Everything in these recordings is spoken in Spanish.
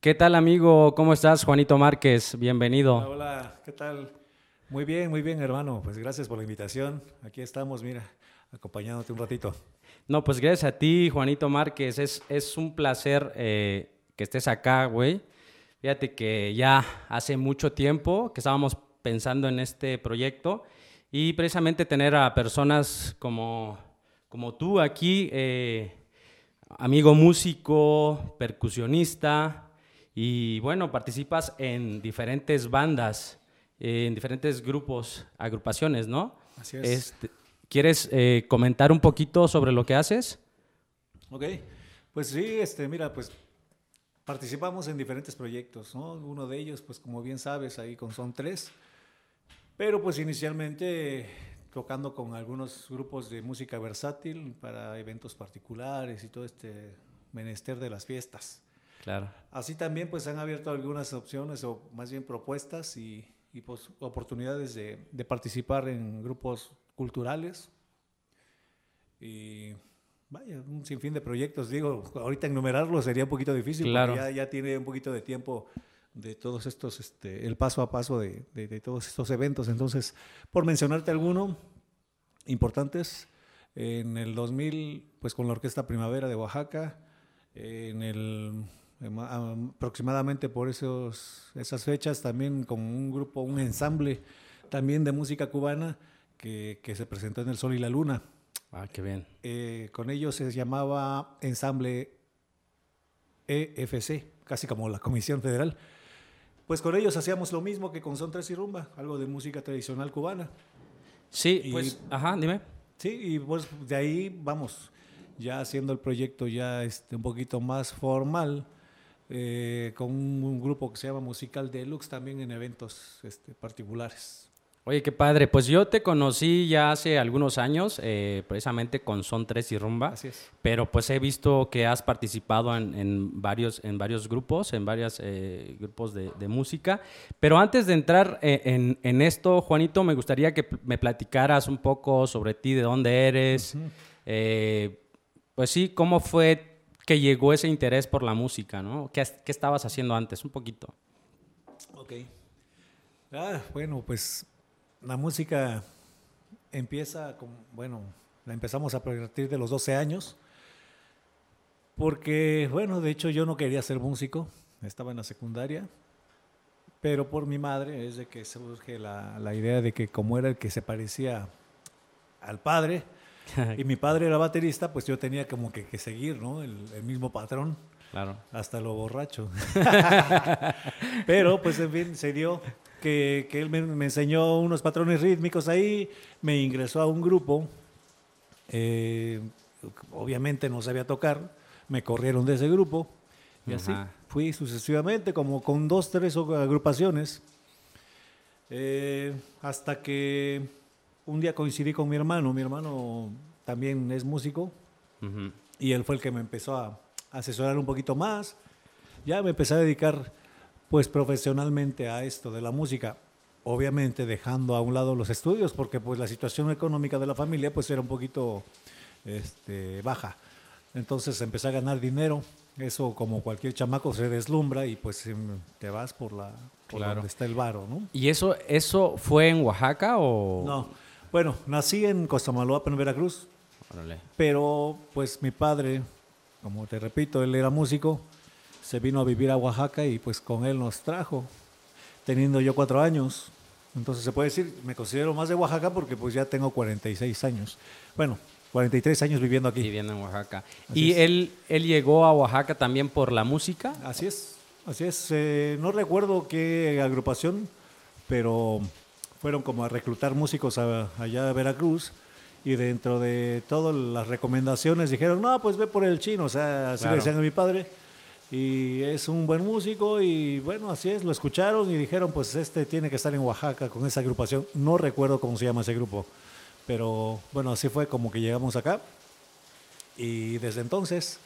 ¿Qué tal amigo? ¿Cómo estás? Juanito Márquez, bienvenido. Hola, hola, ¿qué tal? Muy bien, muy bien hermano, pues gracias por la invitación. Aquí estamos, mira, acompañándote un ratito. No, pues gracias a ti, Juanito Márquez. Es, es un placer eh, que estés acá, güey. Fíjate que ya hace mucho tiempo que estábamos pensando en este proyecto y precisamente tener a personas como, como tú aquí, eh, amigo músico, percusionista, y bueno, participas en diferentes bandas, eh, en diferentes grupos, agrupaciones, ¿no? Así es. Este, ¿Quieres eh, comentar un poquito sobre lo que haces? Ok, pues sí, este, mira, pues participamos en diferentes proyectos, ¿no? Uno de ellos, pues como bien sabes, ahí con Son Tres, pero pues inicialmente tocando con algunos grupos de música versátil para eventos particulares y todo este menester de las fiestas. Claro. Así también pues han abierto algunas opciones o más bien propuestas y, y pues, oportunidades de, de participar en grupos culturales y vaya, un sinfín de proyectos. Digo, ahorita enumerarlo sería un poquito difícil Claro. porque ya, ya tiene un poquito de tiempo de todos estos, este, el paso a paso de, de- de todos estos eventos. Entonces, por mencionarte alguno, importantes, en el 2000, pues con la Orquesta Primavera de Oaxaca, en el aproximadamente por esos, esas fechas también con un grupo, un ensamble también de música cubana que, que se presentó en El Sol y la Luna. Ah, qué bien. Eh, con ellos se llamaba Ensamble EFC, casi como la Comisión Federal. Pues con ellos hacíamos lo mismo que con Son Tres y Rumba, algo de música tradicional cubana. Sí, Y- pues, ajá, dime. Sí, y pues de ahí vamos, ya haciendo el proyecto ya este, un poquito más formal, eh, con un, un grupo que se llama Musical Deluxe, también en eventos este, particulares. Oye, qué padre. Pues yo te conocí ya hace algunos años, eh, precisamente con Son Tres y Rumba. Así es. Pero pues he visto que has participado en, en varios, en varios grupos, en varios grupos de, de música. Pero antes de entrar eh, en, en esto, Juanito, me gustaría que me platicaras un poco sobre ti, de dónde eres. Eh, pues sí, cómo fue que llegó ese interés por la música, ¿no? ¿Qué, qué estabas haciendo antes? Un poquito. Ok. Ah, bueno, pues la música empieza con, bueno, la empezamos a partir de los 12 años, porque, bueno, de hecho yo no quería ser músico, estaba en la secundaria, pero por mi madre es de que surge la, la idea de que como era el que se parecía al padre, y mi padre era baterista, pues yo tenía como que, que seguir, ¿no? El, el mismo patrón Claro. hasta lo borracho. Pero pues en fin, se dio que, que él me, me enseñó unos patrones rítmicos ahí, me ingresó a un grupo, eh, obviamente no sabía tocar, me corrieron de ese grupo y así fui sucesivamente, como con dos, tres agrupaciones, eh, hasta que un día coincidí con mi hermano, mi hermano también es músico, Ujú. y él fue el que me empezó a asesorar un poquito más. Ya me empecé a dedicar pues profesionalmente a esto de la música, obviamente dejando a un lado los estudios porque pues la situación económica de la familia pues era un poquito este, baja. Entonces empecé a ganar dinero, eso como cualquier chamaco se deslumbra y pues em, te vas por la por Claro. donde está el varo, ¿no? ¿Y eso, eso fue en Oaxaca o...? No. Bueno, nací en Costamaloapan, Veracruz, Órale. Pero pues mi padre, como te repito, él era músico, se vino a vivir a Oaxaca y pues con él nos trajo, teniendo yo cuatro años. Entonces se puede decir, me considero más de Oaxaca porque pues ya tengo 46 años. Bueno, 43 años viviendo aquí. Viviendo en Oaxaca. Así ¿Y es. él, él llegó a Oaxaca también por la música? Así es, así es. Eh, no recuerdo qué agrupación, pero fueron como a reclutar músicos a- allá a Veracruz y dentro de todas las recomendaciones dijeron, no, pues ve por el chino, o sea, así Claro. le decían a mi padre. Y es un buen músico y bueno, así es, lo escucharon y dijeron, pues este tiene que estar en Oaxaca con esa agrupación. No recuerdo cómo se llama ese grupo, pero bueno, así fue como que llegamos acá. Y desde entonces,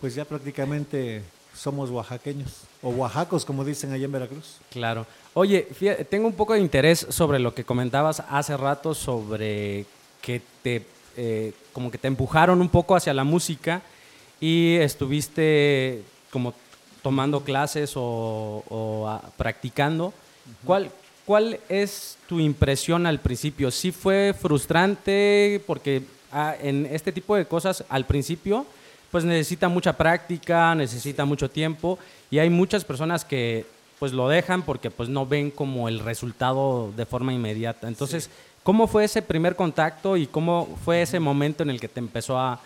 pues ya prácticamente somos oaxaqueños, o oaxacos como dicen allá en Veracruz. Claro. Oye, fíjate, tengo un poco de interés sobre lo que comentabas hace rato sobre que te, eh, como que te empujaron un poco hacia la música y estuviste como tomando clases o, ah, practicando. ¿Cuál, ¿Cuál es tu impresión al principio? ¿Sí fue frustrante? Porque ah, en este tipo de cosas al principio pues necesita mucha práctica, necesita mucho tiempo y hay muchas personas que pues lo dejan porque pues no ven como el resultado de forma inmediata. Entonces, ¿cómo fue ese primer contacto y cómo fue ese momento en el que te empezó a,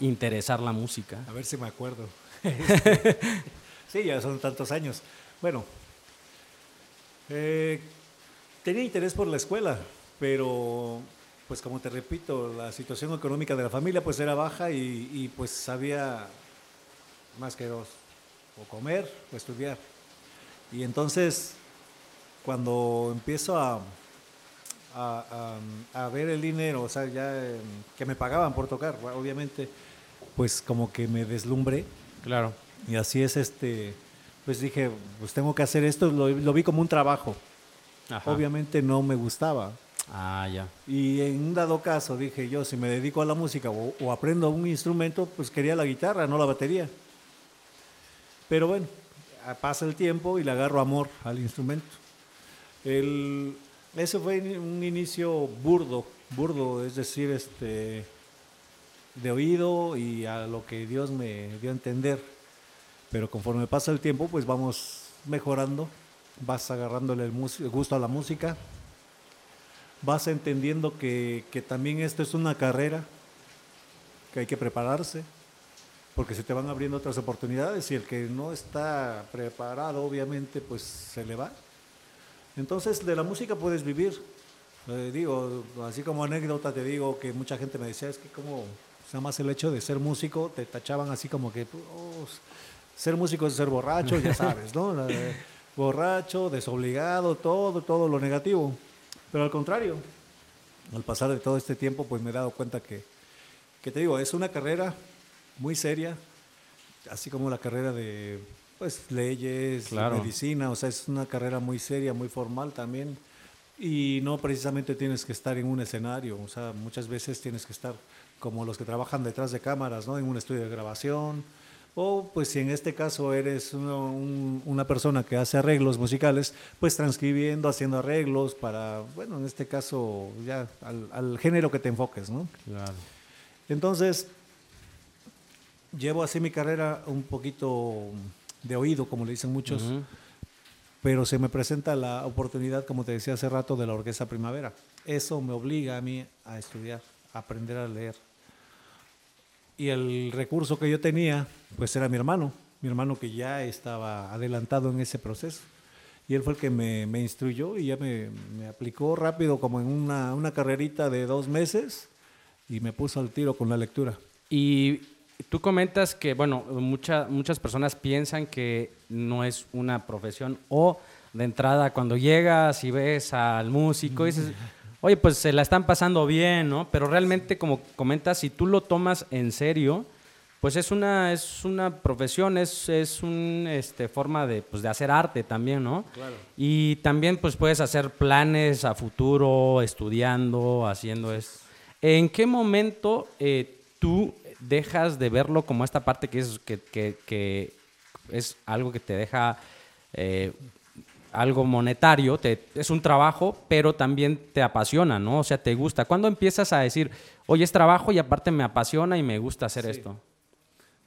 interesar la música? A ver si me acuerdo. sí, ya son tantos años. Bueno, eh, tenía interés por la escuela, pero pues como te repito, la situación económica de la familia pues era baja y, pues había más que dos, o comer o estudiar. Y entonces, cuando empiezo a, a, ver el dinero, o sea, ya em, que me pagaban por tocar, obviamente, pues como que me deslumbré. Claro. Y así es este, pues dije, pues tengo que hacer esto, lo, lo vi como un trabajo. Obviamente no me gustaba, Ah, ya. Y en un dado caso dije yo, si me dedico a la música o, aprendo un instrumento, pues quería la guitarra, no la batería. Pero bueno, pasa el tiempo y le agarro amor al instrumento. El, ese fue un inicio burdo, burdo, es decir, este, de oído y a lo que Dios me dio a entender. Pero conforme pasa el tiempo, pues vamos mejorando, vas agarrándole el gusto a la música vas entendiendo que, también esto es una carrera, que hay que prepararse, porque se te van abriendo otras oportunidades y el que no está preparado, obviamente, pues se le va. Entonces, de la música puedes vivir. Eh, digo, así como anécdota te digo que mucha gente me decía, es que como, nada más el hecho de ser músico, te tachaban así como que, oh, ser músico es ser borracho, ya sabes, ¿no? borracho, desobligado, todo, todo lo negativo. Pero al contrario, al pasar de todo este tiempo, pues me he dado cuenta que, que te digo, es una carrera muy seria, así como la carrera de pues leyes, medicina, o sea, es una carrera muy seria, muy formal también. Y no precisamente tienes que estar en un escenario, o sea, muchas veces tienes que estar como los que trabajan detrás de cámaras, ¿no? En un estudio de grabación, o pues si en este caso eres una persona que hace arreglos musicales, pues transcribiendo, haciendo arreglos para, bueno, en este caso ya al, género que te enfoques, ¿no? Claro. Entonces, llevo así mi carrera un poquito de oído, como le dicen muchos, pero se me presenta la oportunidad, como te decía hace rato, de la Orquesta Primavera. Eso me obliga a mí a estudiar, a aprender a leer y el recurso que yo tenía, pues era mi hermano, mi hermano que ya estaba adelantado en ese proceso. Y él fue el que me, me instruyó y ya me, me, aplicó rápido, como en una, una carrerita de dos meses, y me puso al tiro con la lectura. Y tú comentas que, bueno, mucha, muchas personas piensan que no es una profesión o de entrada cuando llegas y ves al músico dices, oye, pues se la están pasando bien, ¿no? Pero realmente, como comentas, si tú lo tomas en serio, pues es una, es una profesión, es, es una este, forma de, pues de hacer arte también, ¿no? Claro. Y también pues puedes hacer planes a futuro, estudiando, haciendo eso. ¿En qué momento eh, tú dejas de verlo como esta parte que es, que, que, que es algo que te deja eh, algo monetario, te, es un trabajo, pero también te apasiona, ¿no? O sea, te gusta. ¿Cuándo empiezas a decir, oye, es trabajo y aparte me apasiona y me gusta hacer esto?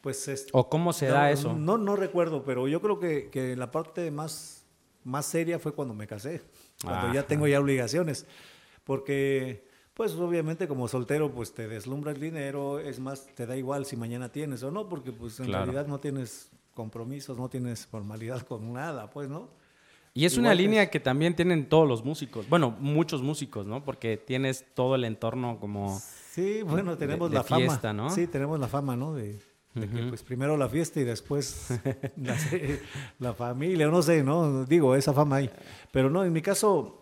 Pues es, ¿O cómo se da eso? No, no recuerdo, pero yo creo que, que, la parte más, más seria fue cuando me casé, cuando ya tengo ya obligaciones. Porque, pues obviamente como soltero, pues te deslumbra el dinero, es más, te da igual si mañana tienes o no, porque pues en realidad no tienes compromisos, no tienes formalidad con nada, pues, ¿no? Y es una línea que también tienen todos los músicos, bueno, muchos músicos, ¿no? Porque tienes todo el entorno como... Sí, bueno, tenemos la fiesta, fama. ¿no? Sí, tenemos la fama, ¿no? De, que pues primero la fiesta y después la, familia, no sé, ¿no? Digo, esa fama ahí. Pero no, en mi caso,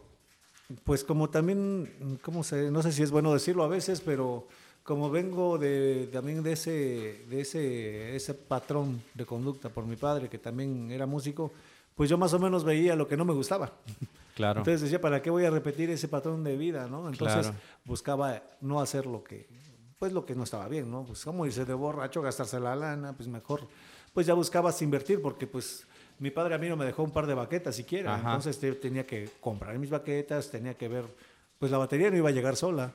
pues como también, ¿cómo se, no sé si es bueno decirlo a veces, pero como vengo de, también de ese, de ese, ese patrón de conducta por mi padre, que también era músico, pues yo más o menos veía lo que no me gustaba. Claro. Entonces decía, ¿para qué voy a repetir ese patrón de vida, no? Entonces buscaba no hacer lo que, pues lo que no estaba bien, ¿no? Pues como irse de borracho, gastarse la lana, pues mejor pues ya buscabas invertir porque pues mi padre a mí no me dejó un par de baquetas siquiera, Ajá. entonces te- tenía que comprar mis baquetas, tenía que ver, pues la batería no iba a llegar sola.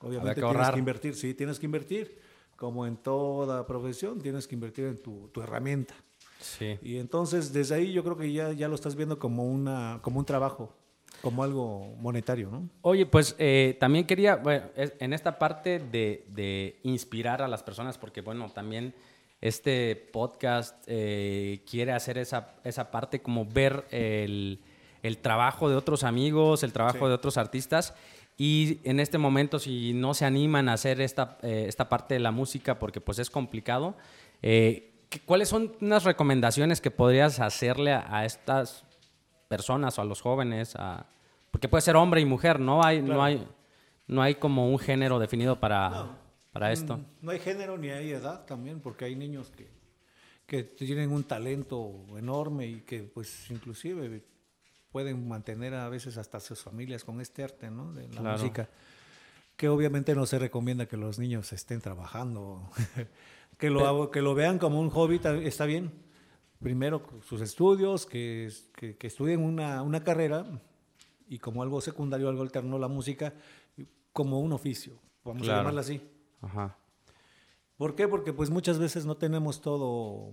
Obviamente que tienes que invertir, sí, tienes que invertir. Como en toda profesión, tienes que invertir en tu, tu herramienta. Sí. Y entonces desde ahí yo creo que ya, ya lo estás viendo como, una, como un trabajo, como algo monetario, ¿no? Oye, pues eh, también quería, bueno, en esta parte de, de inspirar a las personas, porque bueno, también este podcast eh, quiere hacer esa, esa parte como ver el, el trabajo de otros amigos, el trabajo Sí. de otros artistas. Y en este momento, si no se animan a hacer esta, eh, esta parte de la música, porque pues es complicado, eh, ¿qué- ¿cuáles son unas recomendaciones que podrías hacerle a, a estas personas o a los jóvenes? a- porque puede ser hombre y mujer, no hay, no hay, no hay como un género definido para, No. para esto. Mm, No hay género ni hay edad también, porque hay niños que, que tienen un talento enorme y que pues inclusive pueden mantener a veces hasta sus familias con este arte, ¿no? De la Claro. música. Que obviamente no se recomienda que los niños estén trabajando, que lo, hago- que lo vean como un hobby, está bien. Primero sus estudios, que, que, que estudien una, una carrera y como algo secundario, algo alterno, la música, como un oficio, vamos Claro. a llamarla así. Ajá. ¿Por qué? Porque pues muchas veces no tenemos todo,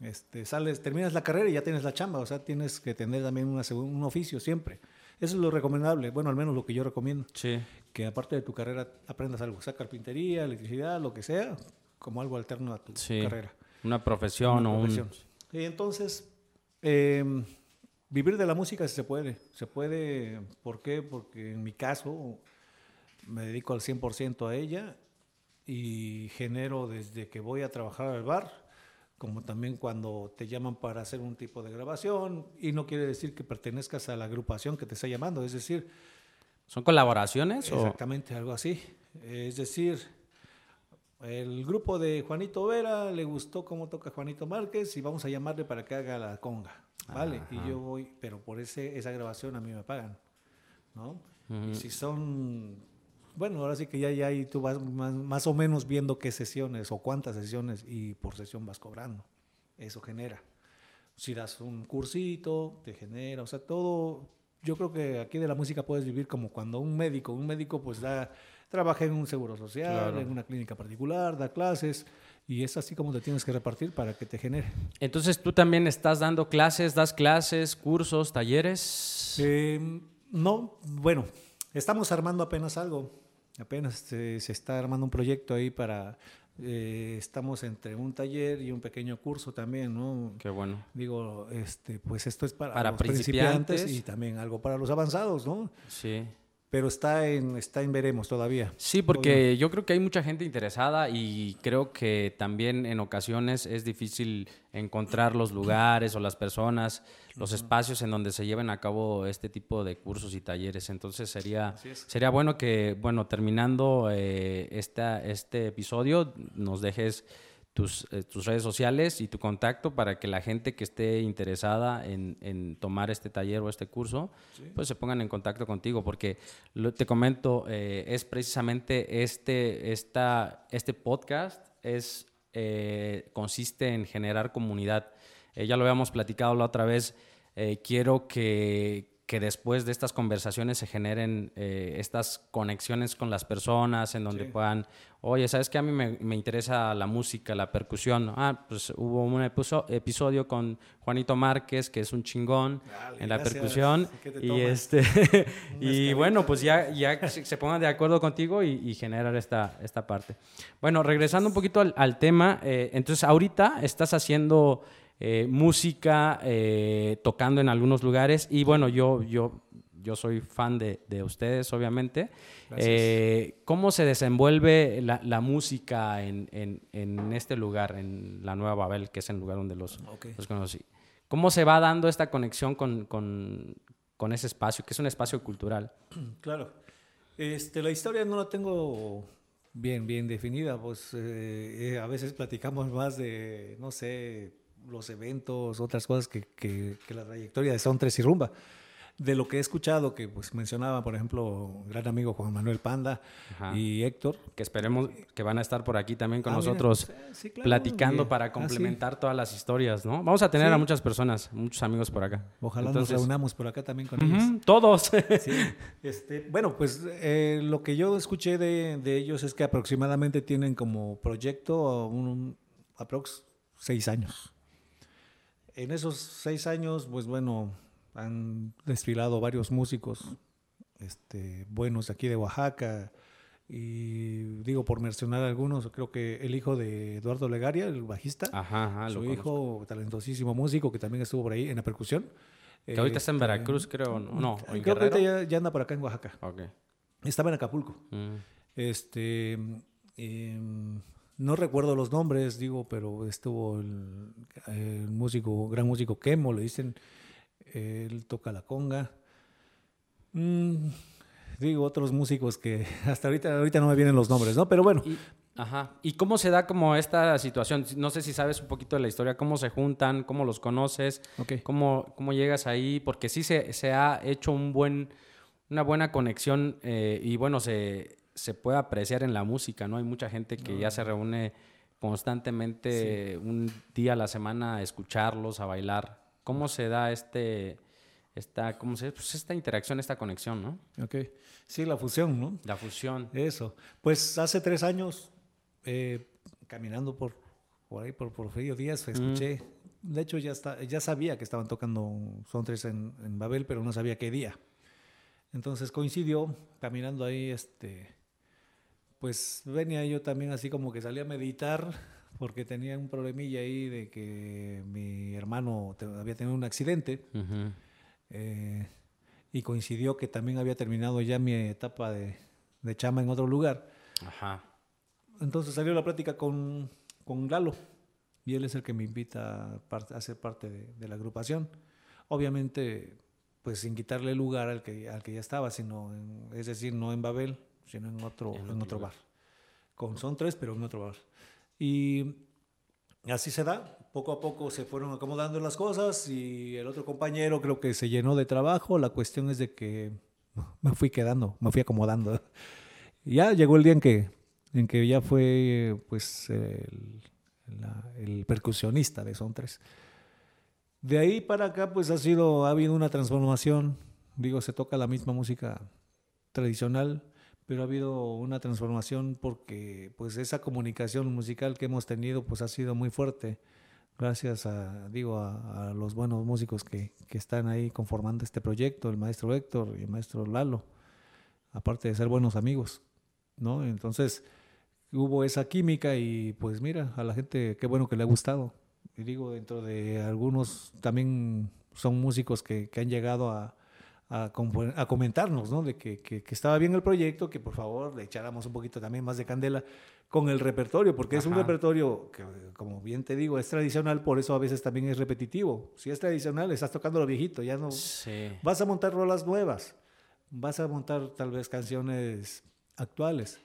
este, sales, terminas la carrera y ya tienes la chamba, o sea, tienes que tener también una un oficio siempre. Eso es lo recomendable, bueno, al menos lo que yo recomiendo, Sí. que aparte de tu carrera aprendas algo, sea carpintería, electricidad, lo que sea, como algo alterno a tu Sí. carrera. Una profesión Una o un... profesión. Y entonces, eh, vivir de la música se puede. Se puede, ¿por qué? Porque en mi caso me dedico al 100% a ella y genero desde que voy a trabajar al bar, como también cuando te llaman para hacer un tipo de grabación, y no quiere decir que pertenezcas a la agrupación que te está llamando, es decir, ¿Son colaboraciones? o- Exactamente, algo así. Es decir, el grupo de Juanito Vera le gustó cómo toca Juanito Márquez y vamos a llamarle para que haga la conga. ¿Vale? Y yo voy, pero por ese, esa grabación a mí me pagan. ¿No? Y si son. Bueno, ahora sí que ya, ya ahí tú vas más, más o menos viendo qué sesiones o cuántas sesiones y por sesión vas cobrando. Eso genera. Si das un cursito, te genera, o sea, todo. Yo creo que aquí de la música puedes vivir como cuando un médico, un médico pues da, trabaja en un seguro social, Claro. en una clínica particular, da clases y es así como te tienes que repartir para que te genere. Entonces tú también estás dando clases, das clases, cursos, talleres. Eh, no, bueno, estamos armando apenas algo. Apenas eh, se está armando un proyecto ahí para. eh, estamos entre un taller y un pequeño curso también, ¿no? Qué bueno. Digo, este, pues esto es para, Para los principiantes. principiantes. y también algo para los avanzados, ¿no? Sí. Pero está en, está en veremos todavía. Sí, porque yo creo que hay mucha gente interesada y creo que también en ocasiones es difícil encontrar los lugares o las personas, los espacios en donde se lleven a cabo este tipo de cursos y talleres. Entonces sería, sería bueno que, bueno, terminando eh, esta, este episodio, nos dejes tus, eh, tus redes sociales y tu contacto para que la gente que esté interesada en, en tomar este taller o este curso, pues se pongan en contacto contigo, porque lo- te comento, eh, es precisamente este, esta, este podcast, es, eh, consiste en generar comunidad. Eh, ya lo habíamos platicado la otra vez, eh, quiero que, que después de estas conversaciones se generen eh, estas conexiones con las personas en donde Sí. puedan, oye, ¿sabes qué? A mí me, me interesa la música, la percusión. Ah, pues hubo un episo- episodio con Juanito Márquez, que es un chingón Dale, en la gracias. percusión. ¿Qué te Y, este, y bueno, pues ya, ya se se pongan de acuerdo contigo y, y generar esta, esta parte. Bueno, regresando un poquito al, al tema, eh, entonces ahorita estás haciendo eh, música, eh, tocando en algunos lugares y bueno, yo, yo, yo soy fan de, de ustedes, obviamente. Eh, ¿Cómo se desenvuelve la, la música en, en- en este lugar, en la Nueva Babel, que es el lugar donde los, los conocí? ¿Cómo se va dando esta conexión con, con- con ese espacio, que es un espacio cultural? Claro. Este, la historia no la tengo bien, bien definida, pues eh, a veces platicamos más de, no sé, los eventos, otras cosas que, que- que la trayectoria de Son Tres y Rumba. de lo que he escuchado, que pues mencionaba, por ejemplo, gran amigo Juan Manuel Panda Ajá. y Héctor. Que esperemos que van a estar por aquí también con Ah, nosotros sí, claro, platicando para Ah, sí. complementar todas las historias, ¿no? Vamos a tener Sí. a muchas personas, muchos amigos por acá. Ojalá Entonces, nos reunamos por acá también con ellos. todos. Este, bueno, pues eh, lo que yo escuché de, de ellos es que aproximadamente tienen como proyecto un, un- aprox seis años. En esos seis años, pues bueno, han desfilado varios músicos este, buenos aquí de Oaxaca. Y digo, por mencionar algunos, creo que el hijo de Eduardo Legaria, el bajista, Ajá, ajá, lo su conozco. hijo, talentosísimo músico, que también estuvo por ahí en la percusión. Que ahorita está en Este, Veracruz, creo, ¿no? No, en Creo que ahorita Guerrero. ya, ya anda por acá en Oaxaca. Ok. Estaba en Acapulco. Mm. Este, em, no recuerdo los nombres, digo, pero estuvo el, el músico, gran músico Kemo, le dicen. Él toca la conga. Mm, digo, otros músicos que hasta ahorita, ahorita no me vienen los nombres, ¿no? Pero bueno, Y, ajá. ¿Y cómo se da como esta situación? No sé si sabes un poquito de la historia, cómo se juntan, cómo los conoces, ok. cómo, cómo llegas ahí, porque sí se, se ha hecho un buen, una buena conexión eh, y bueno, se, se puede apreciar en la música, ¿no? Hay mucha gente que ya se reúne constantemente un día a la semana a escucharlos, a bailar. ¿Cómo se da este, esta, cómo se, pues esta interacción, esta conexión, ¿no? Ok. Sí, la fusión, ¿no? La fusión. Eso. Pues hace tres años, eh, caminando por, por ahí, por Porfirio Díaz, escuché. De hecho, ya, está, ya sabía que estaban tocando Son Tres en, en Babel, pero no sabía qué día. Entonces coincidió, caminando ahí, este, pues venía yo también así como que salía a meditar, porque tenía un problemilla ahí de que mi hermano te- había tenido un accidente. Eh, y coincidió que también había terminado ya mi etapa de, de chama en otro lugar. Ajá. Entonces salió la plática con, con Lalo y él es el que me invita a, par- a ser parte de, de la agrupación. Obviamente, pues sin quitarle lugar al que, al que ya estaba, sino en- es decir, no en Babel, sino en otro, En en otro bar. Con Son Tres, pero en otro bar. Y así se da. Poco a poco se fueron acomodando las cosas y el otro compañero creo que se llenó de trabajo. La cuestión es de que me fui quedando, me fui acomodando. Ya llegó el día en que, en que ya fue pues el, la- el percusionista de Son Tres. De ahí para acá pues ha sido, ha habido una transformación. Digo, se toca la misma música tradicional, pero ha habido una transformación porque pues esa comunicación musical que hemos tenido pues ha sido muy fuerte gracias a digo a, a los buenos músicos que, que están ahí conformando este proyecto el maestro Héctor y el maestro Lalo aparte de ser buenos amigos no entonces hubo esa química y pues mira a la gente qué bueno que le ha gustado. Y digo dentro de algunos también son músicos que, que han llegado a, a, a comentarnos, ¿no? De que, que- que estaba bien el proyecto, que por favor le echáramos un poquito también más de candela con el repertorio, porque es un Ajá. repertorio que, como bien te digo, es tradicional, por eso a veces también es repetitivo. Si es tradicional, estás tocando lo viejito, ya no... Sí. Vas a montar rolas nuevas, vas a montar tal vez canciones actuales,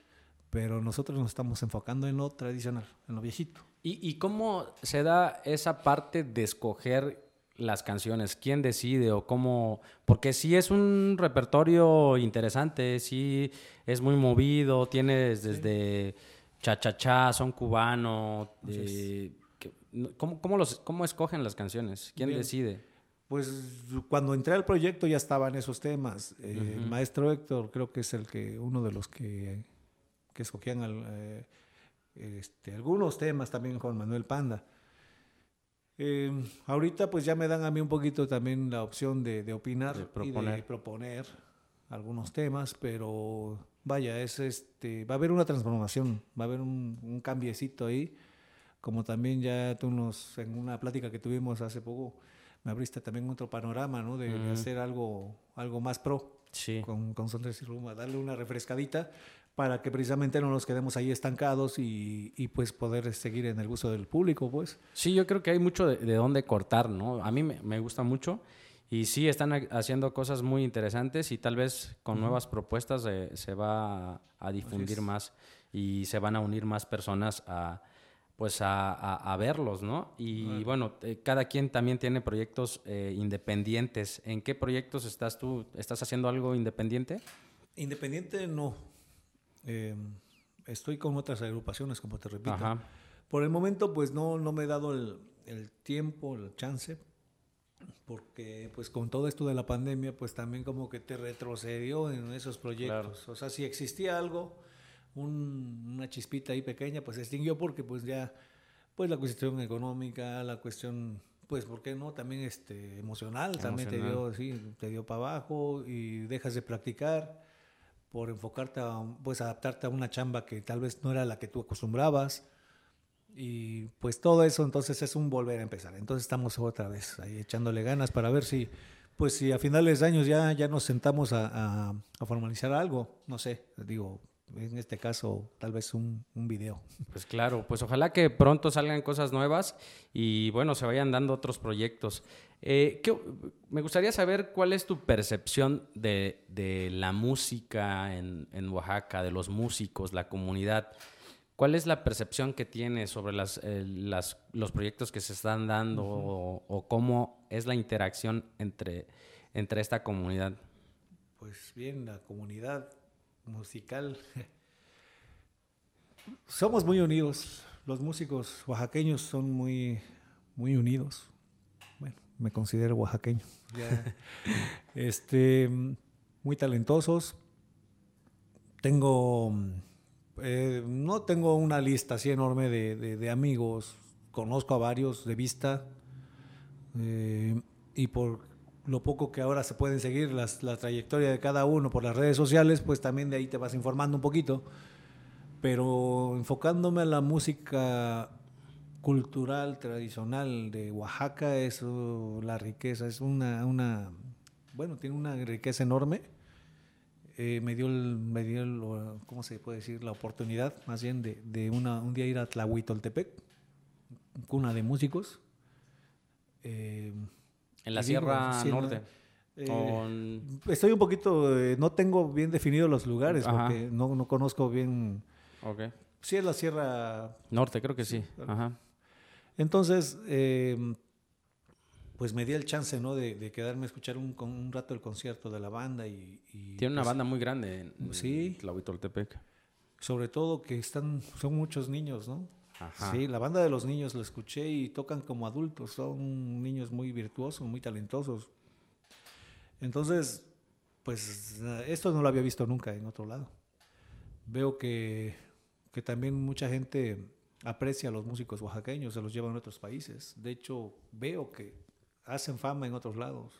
pero nosotros nos estamos enfocando en lo tradicional, en lo viejito. ¿Y, y cómo se da esa parte de escoger las canciones? ¿Quién decide o cómo? Porque sí es un repertorio interesante, sí es muy movido, tienes desde cha-cha-cha, son cubano. No- ¿cómo, cómo los, ¿Cómo escogen las canciones? ¿Quién Bien. decide? Pues cuando entré al proyecto ya estaban esos temas. Eh, El maestro Héctor creo que es el que uno de los que, que escogían al, eh, este, algunos temas también Juan Manuel Panda. Eh, ahorita pues ya me dan a mí un poquito también la opción de, de opinar De y de proponer. proponer algunos temas, pero vaya, es este, va a haber una transformación, va a haber un, un cambiecito ahí, como también ya tú nos, en una plática que tuvimos hace poco, me abriste también otro panorama, ¿no? De, de Ujú. hacer algo, algo más pro Sí. con, con Sondres y Ruma, darle una refrescadita para que precisamente no nos quedemos ahí estancados y, y, pues poder seguir en el gusto del público, pues. Sí, yo creo que hay mucho de, de dónde cortar, ¿no? A mí me, me gusta mucho y sí están ha- haciendo cosas muy interesantes y tal vez con nuevas propuestas eh, se va a, a difundir más y se van a unir más personas a, pues a, verlos, ¿no? Y bueno, eh, cada quien también tiene proyectos eh, independientes. ¿En qué proyectos estás tú? ¿Estás haciendo algo independiente? Independiente no. Em, estoy con otras agrupaciones, como te repito. Por el momento, pues no, no me he dado el, el tiempo, el chance, porque pues con todo esto de la pandemia, pues también como que te retrocedió en esos proyectos. O sea, si existía algo, una chispita ahí pequeña, pues se extinguió porque pues ya, pues la cuestión económica, la cuestión, pues, ¿por qué no? También este, emocional, también te dio, sí, te dio para abajo y dejas de practicar por enfocarte a, pues, adaptarte a una chamba que tal vez no era la que tú acostumbrabas. Y pues todo eso entonces es un volver a empezar. Entonces estamos otra vez ahí echándole ganas para ver si, pues si a finales de años ya, ya nos sentamos a, a formalizar algo, no sé, digo, en este caso tal vez un, un, video. Pues claro, pues ojalá que pronto salgan cosas nuevas y bueno, se vayan dando otros proyectos. Eh, me gustaría saber cuál es tu percepción de, de la música en, en, Oaxaca, de los músicos, la comunidad. ¿Cuál es la percepción que tienes sobre las, eh, las, los proyectos que se están dando o, o, cómo es la interacción entre, entre esta comunidad? Pues bien, la comunidad musical. Somos muy unidos. Los músicos oaxaqueños son muy, muy unidos. Bueno, me considero oaxaqueño. este, muy talentosos. Tengo, eh, no tengo una lista así enorme de, amigos. Conozco a varios de vista. Eh, y por lo poco que ahora se pueden seguir las, la trayectoria de cada uno por las redes sociales, pues también de ahí te vas informando un poquito. Pero enfocándome a la música cultural, tradicional de Oaxaca, es la riqueza, es una, una, bueno, tiene una riqueza enorme. Eh, me dio, el, me dio el, ¿cómo se puede decir? La oportunidad, más bien, de, de una, un día ir a Tlahuitoltepec, cuna de músicos. Eh, en la Sierra Norte. Eh, estoy un poquito, eh, no tengo bien definidos los lugares porque no, no, conozco bien. Okay. Sí, es la Sierra Norte, creo que sí. Ajá. Entonces, eh, pues me di el chance, ¿no? De, quedarme a escuchar un, un, rato el concierto de la banda y... Tiene una pues banda muy grande en, sí, Tlahuitoltepec. Sobre todo que están, son muchos niños, ¿no? Sí, la banda de los niños lo escuché y tocan como adultos, son niños muy virtuosos, muy talentosos. Entonces, pues esto no lo había visto nunca en otro lado. Veo que, que también mucha gente aprecia a los músicos oaxaqueños, se los llevan a otros países. De hecho, veo que hacen fama en otros lados.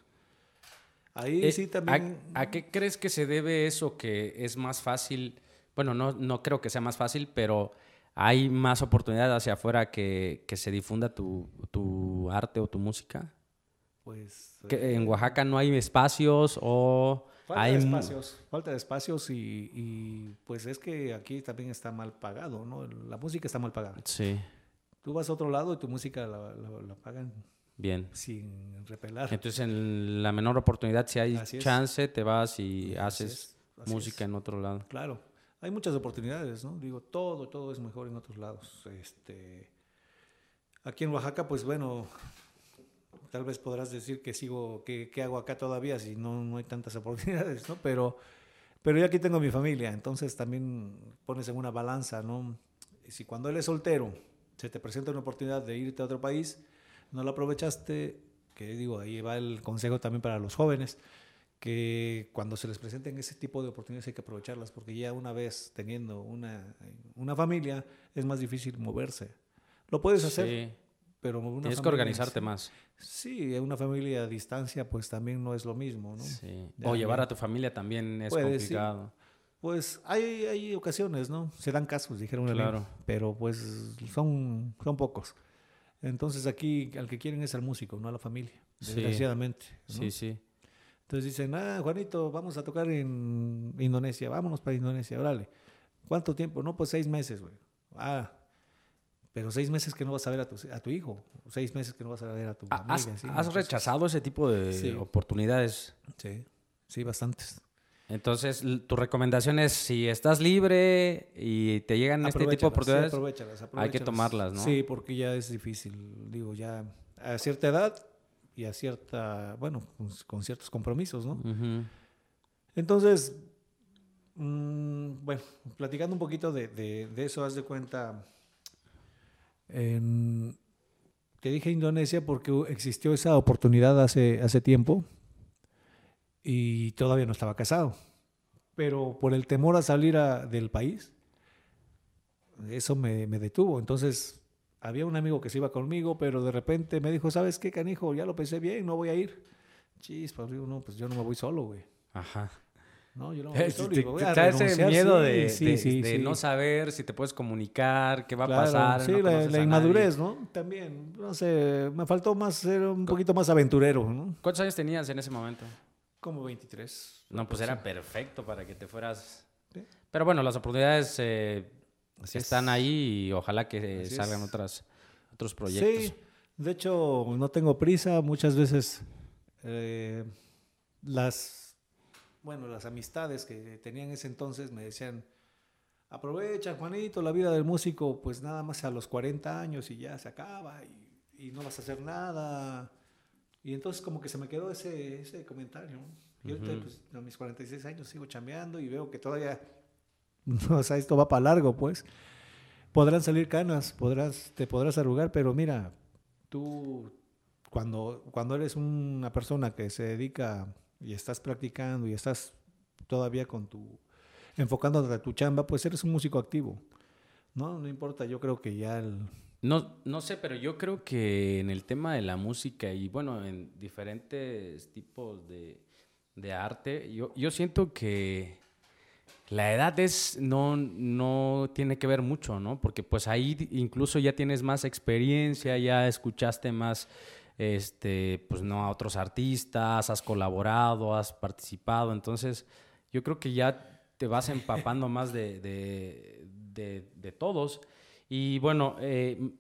Ahí eh, sí también... ¿a, ¿A, qué crees que se debe eso que es más fácil? Bueno, no, no creo que sea más fácil, pero ¿Hay más oportunidad hacia afuera que, que se difunda tu, tu, arte o tu música? Pues... ¿Que ¿En eh, Oaxaca no hay espacios o...? Falta hay... de espacios, falta de espacios y, y, pues es que aquí también está mal pagado, ¿no? La música está mal pagada. Sí. Tú vas a otro lado y tu música la, la, pagan Bien. Sin repelar. Entonces, en la menor oportunidad, si hay chance, te vas y haces música en otro lado. Claro hay muchas oportunidades, ¿no? Digo, todo, todo es mejor en otros lados. Este, aquí en Oaxaca, pues bueno, tal vez podrás decir que sigo, que, hago acá todavía si no, no hay tantas oportunidades, ¿no? Pero, pero yo aquí tengo mi familia, entonces también pones en una balanza, ¿no? Si cuando él es soltero se te presenta una oportunidad de irte a otro país, no la aprovechaste, que digo, ahí va el consejo también para los jóvenes, que cuando se les presenten ese tipo de oportunidades hay que aprovecharlas, porque ya una vez teniendo una, una familia es más difícil moverse. Lo puedes hacer, pero una tienes que organizarte más. Sí, una familia a distancia pues también no es lo mismo, ¿no? Sí. o llevar a tu familia también es complicado. Pues hay, hay ocasiones, ¿no? Se dan casos, dijeron claro. pero pues son, son pocos. Entonces aquí al que quieren es al músico, no a la familia, desgraciadamente. Sí, sí. Entonces dicen, ah, Juanito, vamos a tocar en Indonesia, vámonos para Indonesia, órale. ¿Cuánto tiempo? No, pues seis meses, güey. Ah, pero seis meses que no vas a ver a tu, a tu hijo, seis meses que no vas a ver a tu ¿Has, ¿Has rechazado ese tipo de oportunidades? Sí, sí, bastantes. Entonces, tu recomendación es, si estás libre y te llegan este tipo de oportunidades, hay que tomarlas, ¿no? Sí, porque ya es difícil, digo, ya a cierta edad y a cierta, bueno, con, ciertos compromisos, ¿no? Entonces, mm, bueno, platicando un poquito de, eso, haz de cuenta, te dije Indonesia porque existió esa oportunidad hace, hace tiempo y todavía no estaba casado. Pero por el temor a salir del país, eso me, detuvo. Entonces, había un amigo que se iba conmigo, pero de repente me dijo, ¿sabes qué, canijo? Ya lo pensé bien, no voy a ir. Chispa, digo, no, pues yo no me voy solo, güey. Ajá. No, yo no me voy solo. Te, voy a ese miedo de, no saber si te puedes comunicar, qué va a pasar. Sí, la, inmadurez, ¿no? También, no sé, me faltó más ser un poquito más aventurero, ¿no? ¿Cuántos años tenías en ese momento? Como 23. No, pues era perfecto para que te fueras. Pero bueno, las oportunidades eh, están ahí y ojalá que salgan otras, otros proyectos. Sí, de hecho, no tengo prisa. Muchas veces eh, las, bueno, las amistades que tenía en ese entonces me decían, aprovecha, Juanito, la vida del músico, pues nada más a los 40 años y ya se acaba y, y no vas a hacer nada y entonces como que se me quedó ese, ese comentario. Y ahorita, pues, a mis 46 años sigo chambeando y veo que todavía, o sea, esto va para largo, pues. Podrán salir canas, podrás, te podrás arrugar, pero mira, tú cuando, cuando eres una persona que se dedica y estás practicando y estás todavía con tu, enfocándote a tu chamba, pues eres un músico activo. No, no importa, yo creo que ya el, no, no sé, pero yo creo que en el tema de la música y bueno, en diferentes tipos de, de arte, yo, yo, siento que la edad es, no, no tiene que ver mucho, ¿no? Porque pues ahí incluso ya tienes más experiencia, ya escuchaste más, este, pues no, a otros artistas, has colaborado, has participado, entonces yo creo que ya te vas empapando más de, de, de, de todos. Y bueno, eh,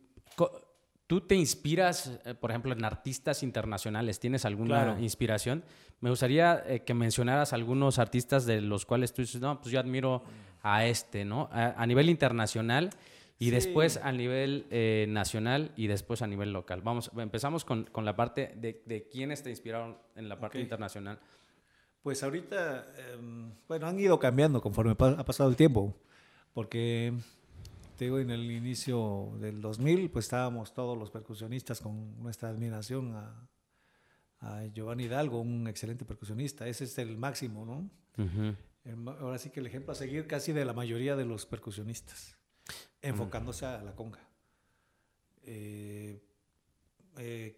¿tú te inspiras, eh, por ejemplo, en artistas internacionales? ¿Tienes alguna inspiración? Me gustaría eh, que mencionaras algunos artistas de los cuales tú dices, no, pues yo admiro a este, ¿no? A, nivel internacional y después a nivel nacional y después a nivel local. Vamos, empezamos con, la parte de, de, quiénes te inspiraron en la parte internacional. Pues ahorita, em, bueno, han ido cambiando conforme ha pasado el tiempo, porque te digo, en el inicio del 2000, pues estábamos todos los percusionistas con nuestra admiración a, Giovanni Hidalgo, un excelente percusionista. Ese es el máximo, ¿no? ahora sí que el ejemplo a seguir casi de la mayoría de los percusionistas, enfocándose a la conga. Eh, eh,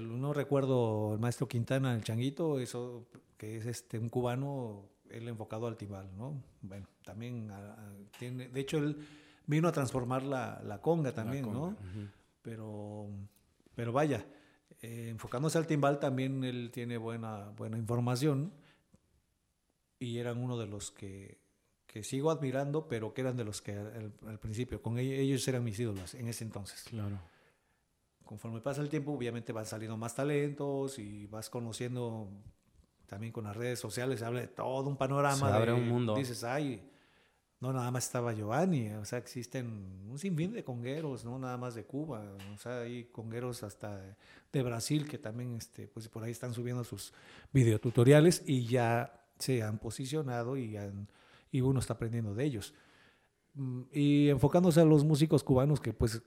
no recuerdo el maestro Quintana, el changuito, eso que es este un cubano, él enfocado al timbal, ¿no? Bueno, también tiene, de hecho él vino a transformar la, la conga también, ¿no? pero, pero vaya, eh, enfocándose al timbal también él tiene buena, buena información y eran uno de los que, que sigo admirando, pero que eran de los que al, principio, con ellos, ellos, eran mis ídolos en ese entonces. Claro. Conforme pasa el tiempo, obviamente van saliendo más talentos y vas conociendo también con las redes sociales, se habla de todo un panorama. Se abre un mundo. Dices, ay, no nada más estaba Giovanni, o sea, existen un sinfín de congueros, no nada más de Cuba, o sea, hay congueros hasta de, Brasil que también, este, pues por ahí están subiendo sus videotutoriales y ya se han posicionado y, y uno está aprendiendo de ellos. Mm, y enfocándose a los músicos cubanos que pues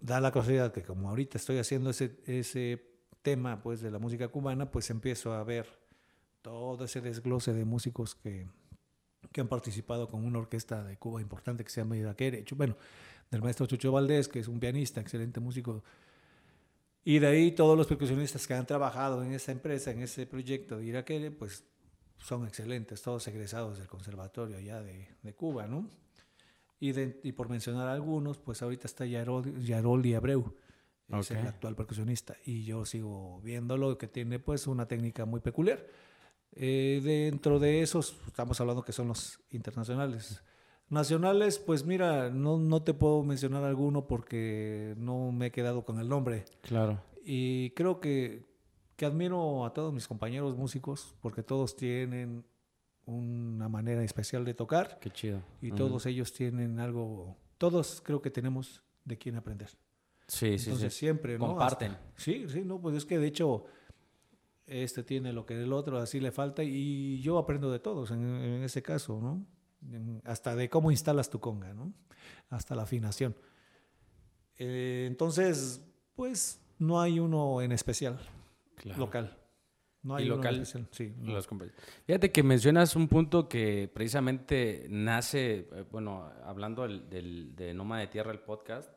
da la casualidad que como ahorita estoy haciendo ese, ese tema pues de la música cubana, pues empiezo a ver todo ese desglose de músicos que que han participado con una orquesta de Cuba importante que se llama Iraquere, bueno, del maestro Chucho Valdés, que es un pianista, excelente músico. Y de ahí todos los percusionistas que han trabajado en esa empresa, en ese proyecto de Iraquere, pues son excelentes, todos egresados del conservatorio allá de, de Cuba, ¿no? Y, y, por mencionar algunos, pues ahorita está Yarol, Yaroli Abreu, es el actual percusionista, y yo sigo viéndolo, que tiene pues una técnica muy peculiar eh, dentro de esos, estamos hablando que son los internacionales. Nacionales, pues mira, no, no te puedo mencionar alguno porque no me he quedado con el nombre. Claro. Y creo que, que admiro a todos mis compañeros músicos porque todos tienen una manera especial de tocar. Qué chido. Y todos ellos tienen algo, todos creo que tenemos de quién aprender. Sí, sí, sí. siempre, ¿no? Comparten. Hasta- sí, sí, no, pues es que de hecho este tiene lo que el otro así le falta y yo aprendo de todos en, en ese caso, ¿no? En- hasta de cómo instalas tu conga, ¿no? Hasta la afinación. Eh, entonces, pues no hay uno en especial, Claro. local. No ¿Y hay uno local? sí. no. Los Fíjate que mencionas un punto que precisamente nace, eh, bueno, hablando del, del- de Noma de Tierra, el podcast,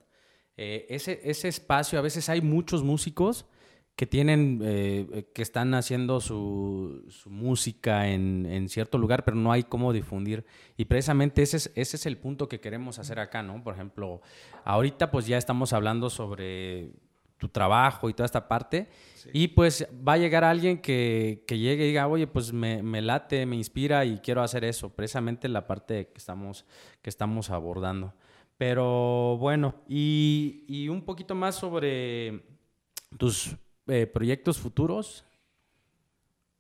eh, ese, ese espacio, a veces hay muchos músicos que tienen, eh, que están haciendo su, su música en, en cierto lugar, pero no hay cómo difundir. Y precisamente ese es, ese es el punto que queremos hacer acá, ¿no? Por ejemplo, ahorita pues ya estamos hablando sobre tu trabajo y toda esta parte. Y pues va a llegar alguien que, que llegue y diga, oye, pues me, me late, me inspira y quiero hacer eso. Precisamente la parte que estamos, que estamos abordando. Pero bueno, y, y un poquito más sobre tus eh, proyectos futuros.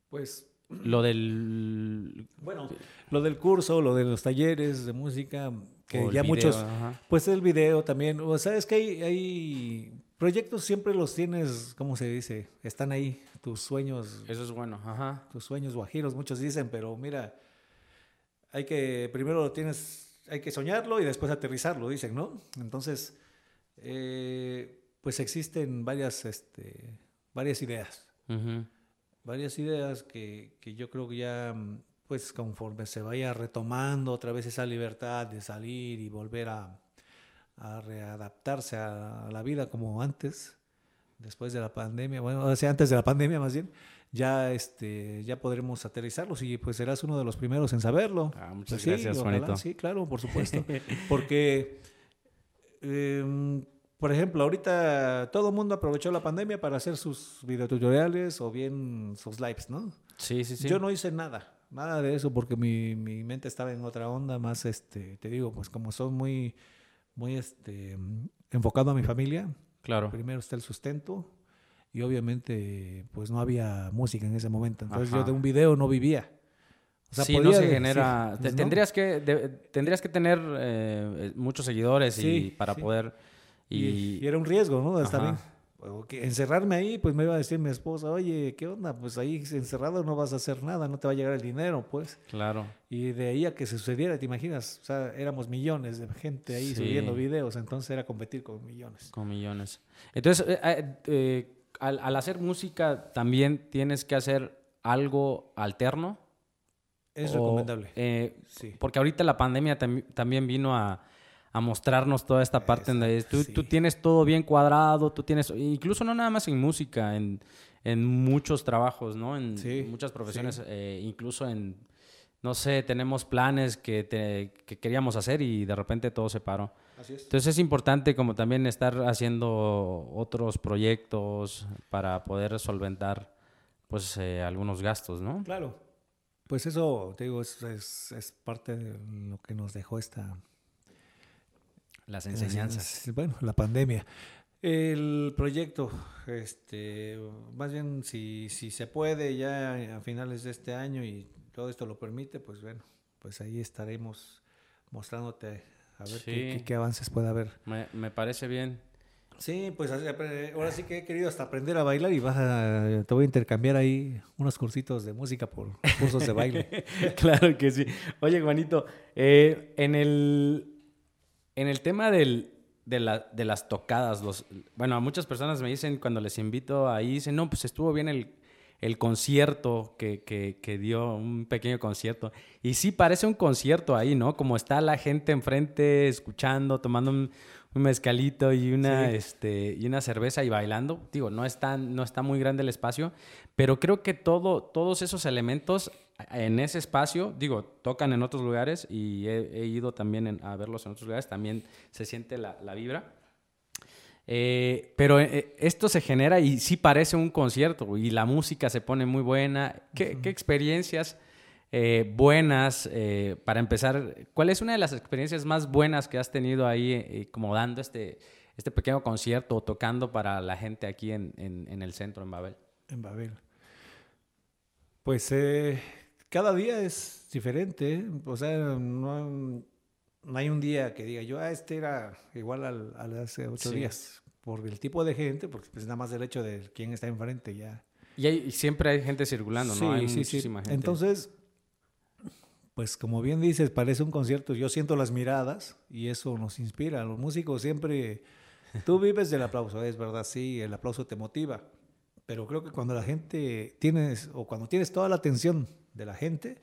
Pues Lo del... Bueno, lo del curso, lo de los talleres de música, que ya video, muchos, ajá. pues el video también, o sea, es que hay, hay proyectos siempre los tienes, ¿cómo se dice? Están ahí, tus sueños, Eso es bueno, ajá. tus sueños guajiros, muchos dicen, pero mira, hay que, primero lo tienes, hay que soñarlo y después aterrizarlo, dicen, ¿no? Entonces, eh, pues existen varias, este, varias ideas varias ideas que, que yo creo que ya, pues conforme se vaya retomando otra vez esa libertad de salir y volver a, a readaptarse a la vida como antes, después de la pandemia, bueno, o sea, antes de la pandemia más bien, ya, este, ya podremos aterrizarlos y pues serás uno de los primeros en saberlo. Ah, muchas Pues sí, gracias, ojalá, Juanito. Sí, claro, por supuesto. Porque, em, por ejemplo, ahorita todo el mundo aprovechó la pandemia para hacer sus videotutoriales o bien sus lives, ¿no? Sí, sí, sí. Yo no hice nada, nada de eso porque mi, mi mente estaba en otra onda, más, este, te digo, pues como soy muy, muy, este, enfocado a mi familia, Claro. primero está el sustento y obviamente, pues no había música en ese momento, entonces yo de un video no vivía. O sea, sí, no podía se decir, genera. pues, te- no. Tendrías que de- tendrías que tener eh, muchos seguidores y para sí. poder Y, era un riesgo, ¿no? Que encerrarme ahí, pues me iba a decir mi esposa, oye, ¿qué onda? Pues ahí encerrado no vas a hacer nada, no te va a llegar el dinero, pues. claro. Y de ahí a que se sucediera, ¿te imaginas? O sea, éramos millones de gente ahí Sí. subiendo videos, entonces era competir con millones. Con millones. Entonces, eh, eh, eh, al, al hacer música también tienes que hacer algo alterno. Es o, recomendable. Sí. Porque ahorita la pandemia tam- también vino a, a mostrarnos toda esta parte donde Exacto, tú, sí. tú tienes todo bien cuadrado, tú tienes, incluso no nada más en música, en, en muchos trabajos, ¿no? En Sí, muchas profesiones, eh, incluso en, no sé, tenemos planes que, te- que queríamos hacer y de repente todo se paró. Así es. Entonces es importante como también estar haciendo otros proyectos para poder solventar pues eh, algunos gastos, ¿no? Claro. Pues eso, te digo, es, es, es parte de lo que nos dejó esta, Las enseñanzas. Bueno, la pandemia. El proyecto, este, más bien si, si se puede ya a finales de este año y todo esto lo permite, pues bueno, pues ahí estaremos mostrándote a ver qué, Sí. qué- qué avances puede haber. Me, me parece bien. Sí, pues ahora sí que he querido hasta aprender a bailar y vas a, te voy a intercambiar ahí unos cursitos de música por cursos de baile. claro que sí. Oye, Juanito, eh, en, el, en el tema del, de, la- de las tocadas, los, bueno, a muchas personas me dicen cuando les invito ahí, dicen, no, pues estuvo bien el, el concierto que, que- que dio, un pequeño concierto. Y sí, parece un concierto ahí, ¿no? Como está la gente enfrente escuchando, tomando un, un mezcalito y una, Sí. este, y una cerveza y bailando. Digo, no, es tan- no está muy grande el espacio, pero creo que todo, todos esos elementos en ese espacio, digo, tocan en otros lugares y he, he ido también en- a verlos en otros lugares, también se siente la, la vibra. Eh, pero eh, esto se genera y sí parece un concierto y la música se pone muy buena. ¿Qué, qué experiencias eh, buenas, eh, para empezar, cuál es una de las experiencias más buenas que has tenido ahí eh, como dando este, este pequeño concierto o tocando para la gente aquí en, en- en el centro, en Babel? En Babel. Pues, eh, cada día es diferente, o sea, no, no, hay un día que diga yo, ah, este era igual al, a hace ocho días, por el tipo de gente, porque pues nada más el hecho de quién está enfrente ya. Y, hay, siempre hay gente circulando, ¿no? Hay sí, muchísima gente. Entonces, pues como bien dices, parece un concierto, yo siento las miradas y eso nos inspira. Los músicos siempre, tú vives del aplauso, es verdad, sí, el aplauso te motiva, pero creo que cuando la gente tienes, o cuando tienes toda la atención de la gente,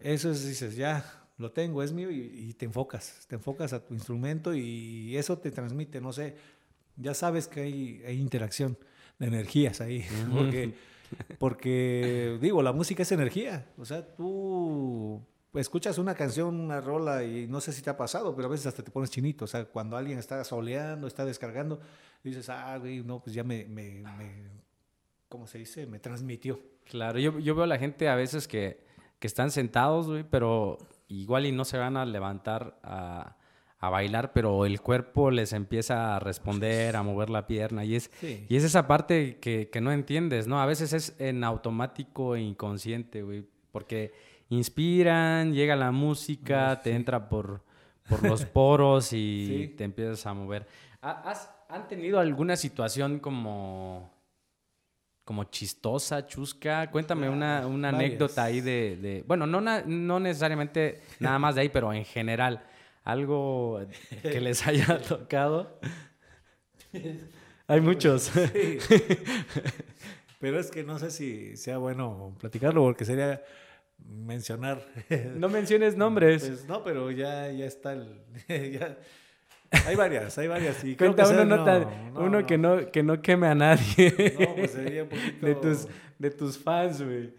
eso es, dices, ya, lo tengo, es mío, y, te enfocas, te enfocas a tu instrumento y eso te transmite, no sé, ya sabes que hay, hay interacción de energías ahí, porque porque, digo, la música es energía. O sea, tú escuchas una canción, una rola, y no sé si te ha pasado, pero a veces hasta te pones chinito. O sea, cuando alguien está soleando, está descargando, dices, ah, güey, no, pues ya me, me, ¿cómo se dice? Me transmitió. Claro, yo, yo veo a la gente a veces que, que están sentados, güey, pero igual y no se van a levantar a a bailar, pero el cuerpo les empieza a responder, a mover la pierna. Y es, y es esa parte que, no entiendes, ¿no? A veces es en automático e inconsciente, güey. Porque inspiran, llega la música, te entra por, por los poros y te empiezas a mover. ¿Has, ¿Han tenido alguna situación como, como chistosa, chusca? Cuéntame una, una anécdota ahí de, de... Bueno, no, no necesariamente nada más de ahí, pero en general algo que les haya tocado. Hay muchos. Pero es que no sé si sea bueno platicarlo porque sería mencionar. No menciones nombres. Pues no, pero ya, ya está el. Hay varias, hay varias. Y Cuenta uno, que, no, que no queme a nadie. No, pues sería un poquito. De tus, de tus fans, güey.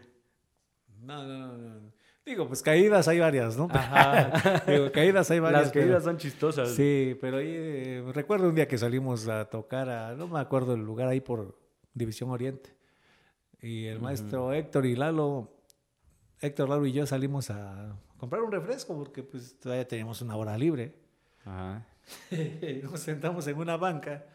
No, no, no. Digo, pues caídas hay varias, ¿no? Ajá. Digo, caídas hay varias. Las caídas son chistosas. Sí, pero ahí eh, recuerdo un día que salimos a tocar a, no me acuerdo el lugar ahí por División Oriente. Y el maestro Héctor y Lalo, Héctor, Lalo y yo salimos a comprar un refresco porque pues todavía teníamos una hora libre. Ajá. Nos sentamos en una banca,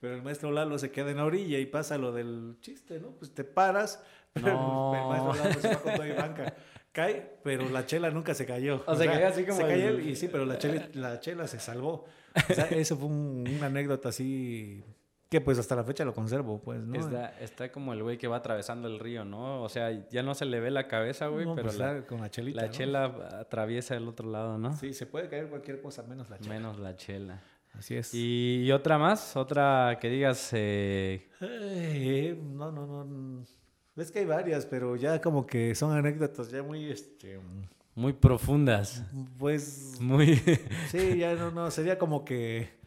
pero el maestro Lalo se queda en la orilla y pasa lo del chiste, ¿no? Pues te paras, pero el maestro Lalo se va con toda banca cae, pero la chela nunca se cayó. O, sea, así como. Se cayó y sí, pero la chela, la chela se salvó. O sea, eso fue una anécdota así que pues hasta la fecha lo conservo, pues, ¿no? Está, está como el güey que va atravesando el río, ¿no? O sea, ya no se le ve la cabeza, güey, pero pues, la, con la chelita, La chela atraviesa el otro lado, ¿no? Sí, se puede caer cualquier cosa menos la chela. Menos la chela. Así es. ¿Y, otra más? ¿Otra que digas? Eh... no, no, no. Es que hay varias, pero ya como que son anécdotas ya muy, este... Muy profundas. Pues... Muy... sí, ya no, no, sería como que...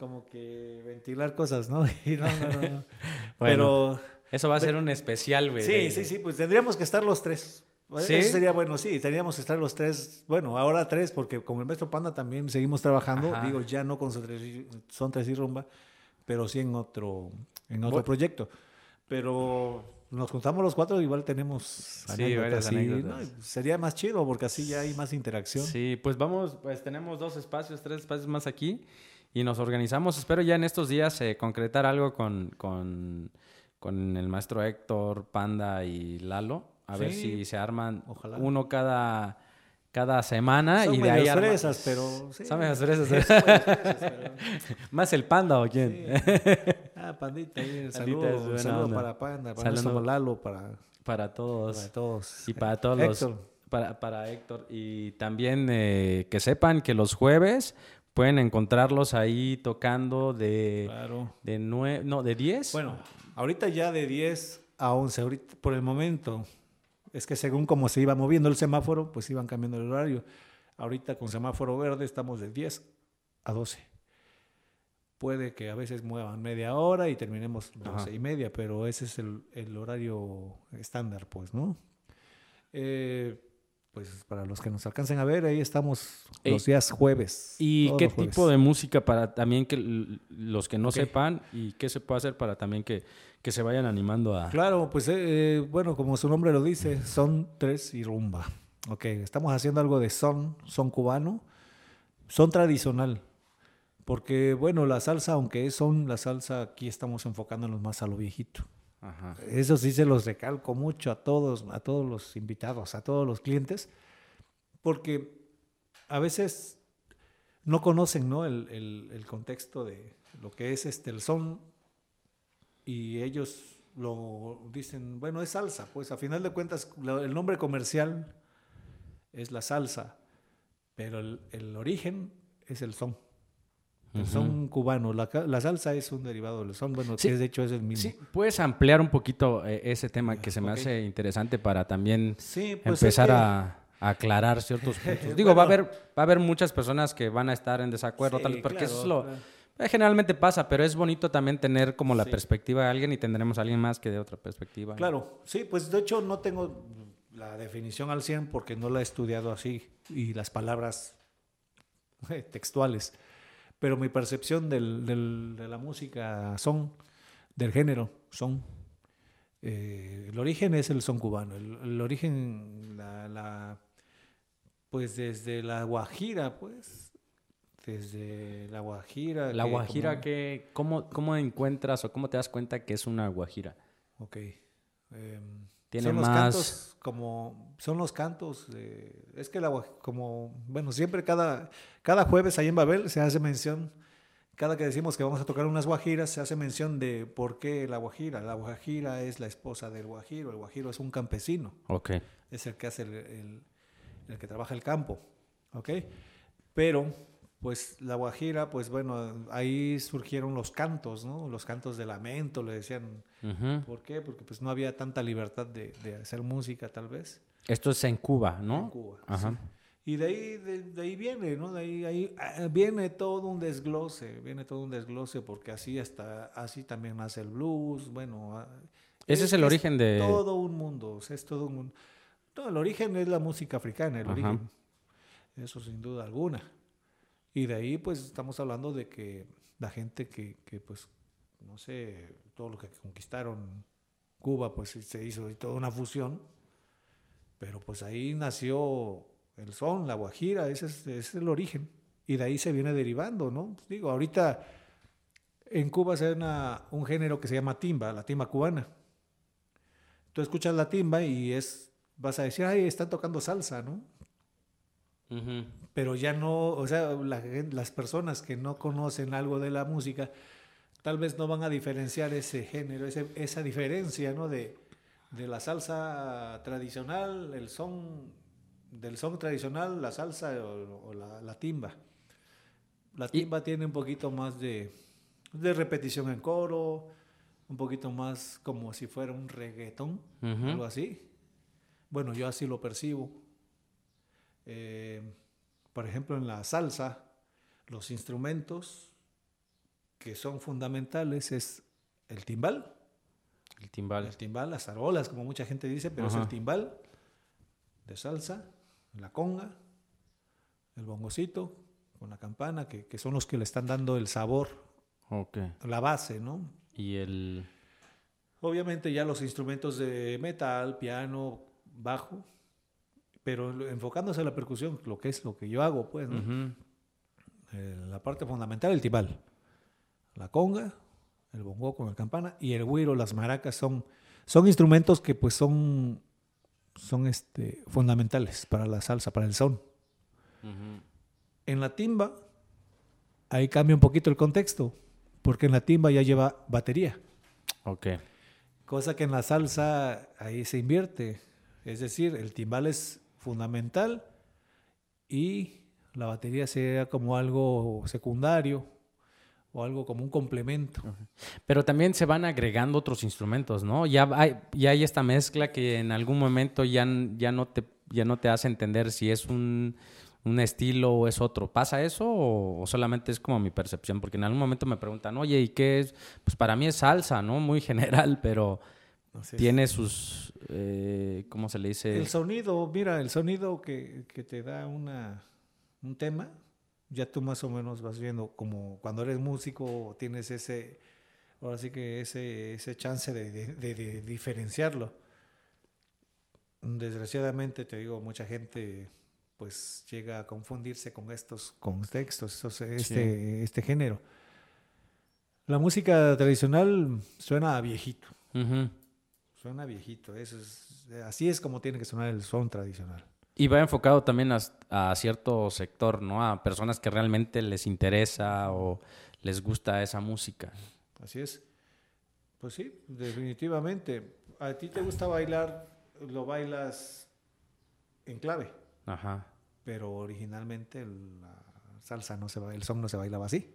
Como que ventilar cosas, ¿no? Y no, no, no. pero... Eso va a ser un especial, güey. Sí, sí, sí, pues tendríamos que estar los tres. ¿Sí? Eso sería bueno, sí, tendríamos que estar los tres, bueno, ahora tres, porque como el maestro Panda también seguimos trabajando, digo, ya no con Son Tres y Rumba, pero sí en otro, en otro proyecto. Pero nos juntamos los cuatro, igual tenemos sí, varias anécdotas. sería más chido porque así ya hay más interacción. Sí, pues vamos, pues tenemos dos espacios, tres espacios más aquí y nos organizamos. Espero ya en estos días eh, concretar algo con, con, con, el maestro Héctor, Panda y Lalo. A ver si se arman uno cada cada semana y de ahí fresas, pero sí. Son fresas. ¿eh? Más el panda o quién? ah, pandita, ahí, saludo, saludo para panda, para saludo. Lalo, para para todos. Para todos. Y para todos Héctor. para, para Héctor y también eh, que sepan que los jueves pueden encontrarlos ahí tocando de claro. de nueve, no, de 10. Bueno, ahorita ya de 10 a 11 ahorita por el momento es que según cómo se iba moviendo el semáforo, pues iban cambiando el horario. Ahorita con semáforo verde estamos de 10 a 12. Puede que a veces muevan media hora y terminemos 12 y media, pero ese es el, horario estándar, pues, ¿no? Eh, pues para los que nos alcancen a ver, ahí estamos los días jueves. ¿Y qué tipo de música para también que los que no sepan y qué se puede hacer para también que que se vayan animando a... Claro, pues eh, eh, bueno, como su nombre lo dice, son tres y rumba. Ok, estamos haciendo algo de son, son cubano, son tradicional. Porque bueno, la salsa, aunque es son, la salsa aquí estamos enfocándonos más a lo viejito. Ajá. Eso sí se los recalco mucho a todos, a todos los invitados, a todos los clientes, porque a veces no conocen ¿no? El, el- el contexto de lo que es este, el son y ellos lo dicen, bueno, es salsa, pues a final de cuentas el nombre comercial es la salsa, pero el, el origen es el son. El son cubano, la, la salsa es un derivado del son, bueno, Sí. que de hecho es el mismo. Sí, puedes ampliar un poquito eh, ese tema que se me hace interesante para también Sí, pues es empezar que- a, a aclarar ciertos puntos. Digo, va a haber va a haber muchas personas que van a estar en desacuerdo, Sí, tal vez, porque claro, eso es lo claro. eh, generalmente pasa, pero es bonito también tener como la perspectiva de alguien y tendremos a alguien más que de otra perspectiva. ¿no? Claro, sí, pues de hecho no tengo la definición al 100 porque no la he estudiado así y las palabras eh, textuales, pero mi percepción del- del- de la música son, del género son, eh, el origen es el son cubano, el, el origen, la, la- pues desde la Guajira, pues, desde la Guajira. La que guajira, como- que, ¿cómo, ¿cómo encuentras o cómo te das cuenta que es una guajira? Ok. Em, Tiene son los más- cantos como son los cantos de- es que la como bueno siempre cada cada jueves ahí en Babel se hace mención cada que decimos que vamos a tocar unas guajiras se hace mención de por qué la guajira la guajira es la esposa del guajiro el guajiro es un campesino Ok. es el que hace el, el- el que trabaja el campo, ¿ok? Pero, pues la Guajira, pues bueno, ahí surgieron los cantos, ¿no? Los cantos de lamento, le decían. Ujú. ¿Por qué? Porque pues no había tanta libertad de, de hacer música, tal vez, Esto es en Cuba, ¿no? en Cuba. Ajá. sí. Y de ahí, de, de ahí viene, ¿no? De ahí, ahí ah, viene todo un desglose, viene todo un desglose, porque así hasta, así también nace el blues, bueno. ah, Ese es el origen de- Todo un mundo, o sea, es todo un mundo. No, el origen es la música africana, el Ajá. origen. Eso sin duda alguna. Y de ahí, pues, estamos hablando de que la gente que, que, pues, no sé, todo lo que conquistaron Cuba, pues se hizo toda una fusión. Pero pues ahí nació el son, la guajira, ese es, ese es el origen. Y de ahí se viene derivando, ¿no? Digo, ahorita en Cuba se da un género que se llama timba, la timba cubana. Tú escuchas la timba y es, vas a decir, ay, están tocando salsa, ¿no? Ujú. pero ya no, o sea, la las personas que no conocen algo de la música, tal vez no van a diferenciar ese género, ese- esa diferencia, ¿no? De, de la salsa tradicional, el son, del son tradicional, la salsa o, o la, la timba. La Y- timba tiene un poquito más de, de repetición en coro, un poquito más como si fuera un reggaetón, algo así. Bueno, yo así lo percibo. Eh, por ejemplo, en la salsa, los instrumentos que son fundamentales es el timbal, El timbal. el timbal, las arolas, como mucha gente dice, pero es el timbal de salsa, la conga, el bongocito con la campana, que, que son los que le están dando el sabor, Ok. la base, ¿no? Y el... Obviamente ya los instrumentos de metal, piano, bajo, pero enfocándose a la percusión, lo que es lo que yo hago, pues. Eh, la parte fundamental, el timbal, la conga, el bongo con la campana y el güiro, las maracas son, son instrumentos que pues son, son este, fundamentales para la salsa, para el son. En la timba, ahí cambia un poquito el contexto, porque en la timba ya lleva batería. Ok. Cosa que en la salsa ahí se invierte. Es decir, el timbal es fundamental y la batería sería como algo secundario o algo como un complemento. Pero también se van agregando otros instrumentos, ¿no? Ya hay, ya hay esta mezcla que en algún momento ya, no, te, ya no te hace entender si es un, un estilo o es otro. ¿Pasa eso o, o solamente es como mi percepción? Porque en algún momento me preguntan, oye, ¿y qué es? Pues para mí es salsa, ¿no? Muy general, pero tiene sus, eh, ¿cómo se le dice? El sonido, mira, el sonido que, que te da una, un tema, ya tú más o menos vas viendo como cuando eres músico tienes ese, ahora sí que ese, ese chance de, de- de- de diferenciarlo. Desgraciadamente, te digo, mucha gente pues llega a confundirse con estos contextos, estos- este, este género. La música tradicional suena a viejito, Suena viejito, eso es, así es como tiene que sonar el son tradicional. Y va enfocado también a, cierto sector, ¿no? A personas que realmente les interesa o les gusta esa música. Así es. Pues sí, definitivamente. ¿A ti te gusta bailar? Lo bailas en clave. Ajá. Pero originalmente la salsa no se el son no se bailaba así.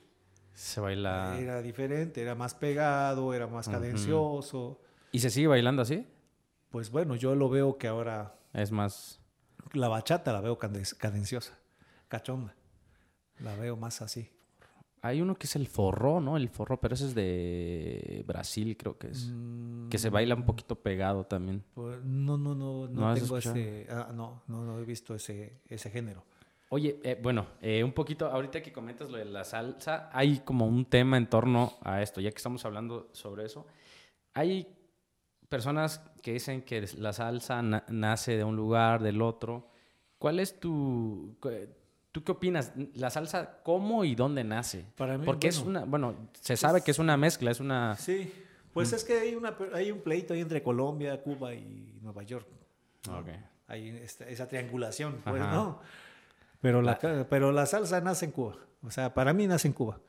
Se baila. Era diferente, era más pegado, era más cadencioso. ¿Y se sigue bailando así? Pues bueno, yo lo veo que ahora. Es más. La bachata la veo cadenciosa, cachonda. La veo más así. Hay uno que es el forró, ¿no? El forró, pero ese es de Brasil, creo que es. que se baila un poquito pegado también. Pues, no, no, no, no, tengo ese. Ah, no, no, no he visto ese, ese género. Oye, eh, bueno, eh, un poquito, ahorita que comentas lo de la salsa, hay como un tema en torno a esto, ya que estamos hablando sobre eso. Hay personas que dicen que la salsa nace de un lugar, del otro. ¿Cuál es tu... ¿Tú qué opinas? ¿La salsa cómo y dónde nace? Para mí, Porque es una, bueno, se sabe que es una mezcla, es una... Sí, pues es que hay, una, hay un pleito ahí entre Colombia, Cuba y Nueva York. Okay. Hay esa triangulación, pues, ¿no? Pero la, pero la salsa nace en Cuba. O sea, para mí nace en Cuba.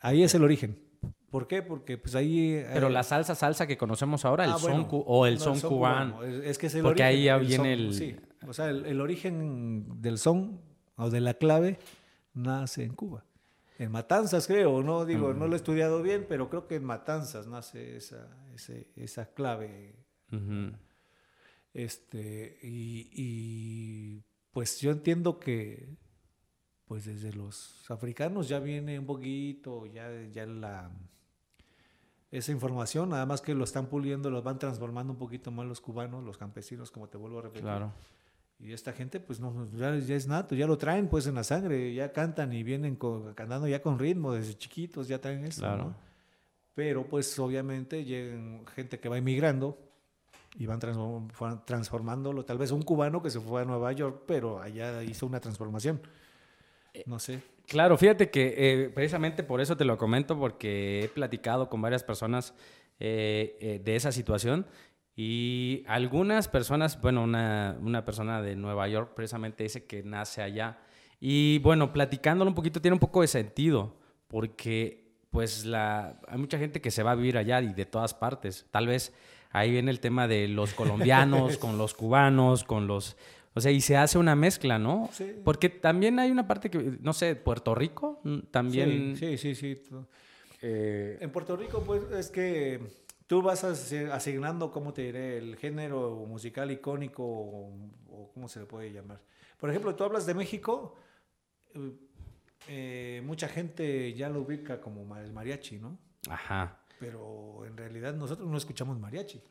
Ahí es el origen. ¿Por qué? Porque pues ahí... Pero la salsa, salsa que conocemos ahora, el ah, son o el son, cubano. Es que es el Porque ahí ya viene el... Sí. O sea, el, origen del son o de la clave nace en Cuba. En Matanzas, creo, no digo, no lo he estudiado bien, pero creo que en Matanzas nace esa, esa clave. Este, y pues yo entiendo que pues desde los africanos ya viene un poquito, ya, ya la, esa información, nada más que lo están puliendo, lo van transformando un poquito más los cubanos, los campesinos, como te vuelvo a repetir. Claro. Y esta gente, pues no, ya, es nato, ya lo traen pues en la sangre, ya cantan y vienen cantando ya con ritmo desde chiquitos, ya traen eso. Claro. Pero pues obviamente llegan gente que va emigrando y van transformándolo. Tal vez un cubano que se fue a Nueva York, pero allá hizo una transformación. Eh, no sé. Claro, fíjate que eh, precisamente por eso te lo comento, porque he platicado con varias personas eh, de esa situación y algunas personas, bueno, una, una, persona de Nueva York precisamente dice que nace allá. Y bueno, platicándolo un poquito tiene un poco de sentido, porque pues la, hay mucha gente que se va a vivir allá y de todas partes. Tal vez ahí viene el tema de los colombianos con los cubanos, con los... O sea, y se hace una mezcla, ¿no? Sí. Porque también hay una parte que, no sé, Puerto Rico mm, también... Sí, sí, sí. Eh, en Puerto Rico, pues, es que tú vas asignando, ¿cómo te diré? El género musical icónico o, cómo se le puede llamar. Por ejemplo, tú hablas de México, eh, mucha gente ya lo ubica como el mariachi, ¿no? Ajá pero en realidad nosotros no escuchamos mariachi.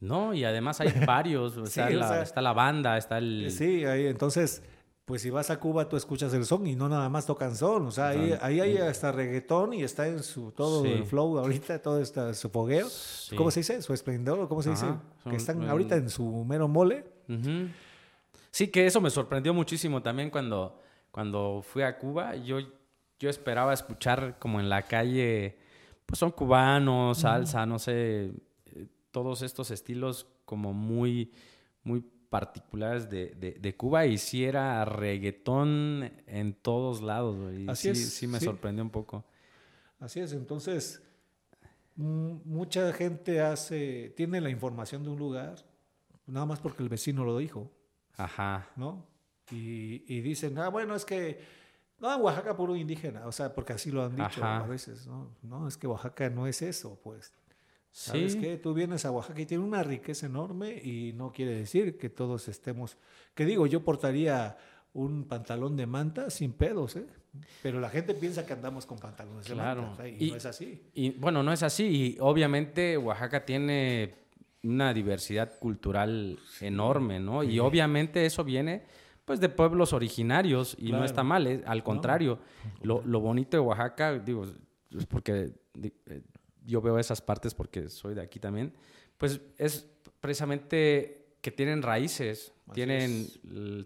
No, y además hay varios, está, la, está, la, banda, está el... Sí, ahí, entonces, pues si vas a Cuba tú escuchas el son y no nada más tocan son, o sea, ahí, ahí hay hasta reggaetón y está en su todo el flow ahorita, todo está su fogueo, ¿cómo se dice? Su esplendor, ¿cómo se dice? que están ahorita en su mero mole. Sí, que eso me sorprendió muchísimo también cuando, cuando fui a Cuba, yo, yo esperaba escuchar como en la calle pues son cubanos, salsa, no sé, todos estos estilos como muy, muy particulares de, de, Cuba y sí era reggaetón en todos lados, y Así sí, es, sí me sorprendió un poco. Así es, entonces mucha gente hace, tiene la información de un lugar, nada más porque el vecino lo dijo. Ajá. ¿No? Y, y dicen, ah, bueno, es que no, en Oaxaca puro indígena, o sea, porque así lo han dicho a veces, ¿no? No, es que Oaxaca no es eso, pues. ¿Sabes sí. qué? Tú vienes a Oaxaca y tiene una riqueza enorme y no quiere decir que todos estemos... Que digo, yo portaría un pantalón de manta sin pedos, ¿eh? Pero la gente piensa que andamos con pantalones de manta, y, no es así. Y bueno, no es así. Y obviamente Oaxaca tiene una diversidad cultural enorme, ¿no? Y obviamente eso viene pues de pueblos originarios y no está mal, ¿eh? al contrario, lo, bonito de Oaxaca, digo, es porque eh, yo veo esas partes porque soy de aquí también, pues es precisamente que tienen raíces, tienen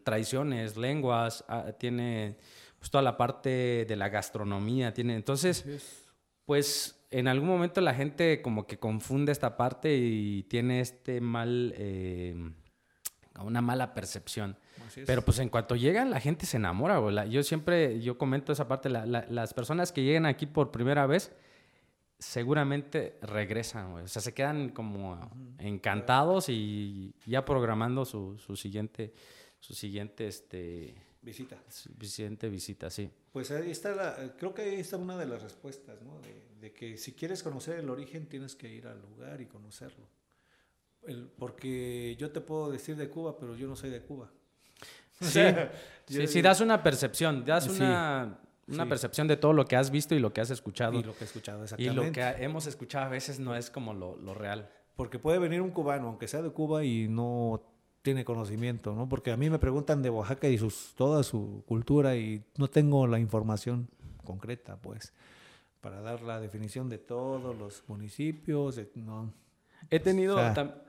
tradiciones, lenguas, ah, tiene pues toda la parte de la gastronomía, tiene, entonces Pues en algún momento la gente como que confunde esta parte y tiene este mal, eh, una mala percepción. Pero pues en cuanto llegan, la gente se enamora, güey. yo siempre, yo comento esa parte, las personas que llegan aquí por primera vez, seguramente regresan, güey. O sea, se quedan como encantados y ya programando su, su siguiente, su siguiente, este... Visita. Siguiente visita, sí. Pues ahí está, la, creo que ahí está una de las respuestas, ¿no? De, que si quieres conocer el origen, tienes que ir al lugar y conocerlo. porque yo te puedo decir de Cuba, pero yo no soy de Cuba. Sí, sí, das una percepción, das una, una percepción de todo lo que has visto y lo que has escuchado. Y lo que he escuchado, exactamente. Y lo que hemos escuchado a veces no es como lo, lo real. Porque puede venir un cubano, aunque sea de Cuba, y no tiene conocimiento, ¿no? Porque a mí me preguntan de Oaxaca y sus, toda su cultura y no tengo la información concreta, pues, para dar la definición de todos los municipios, no, He tenido,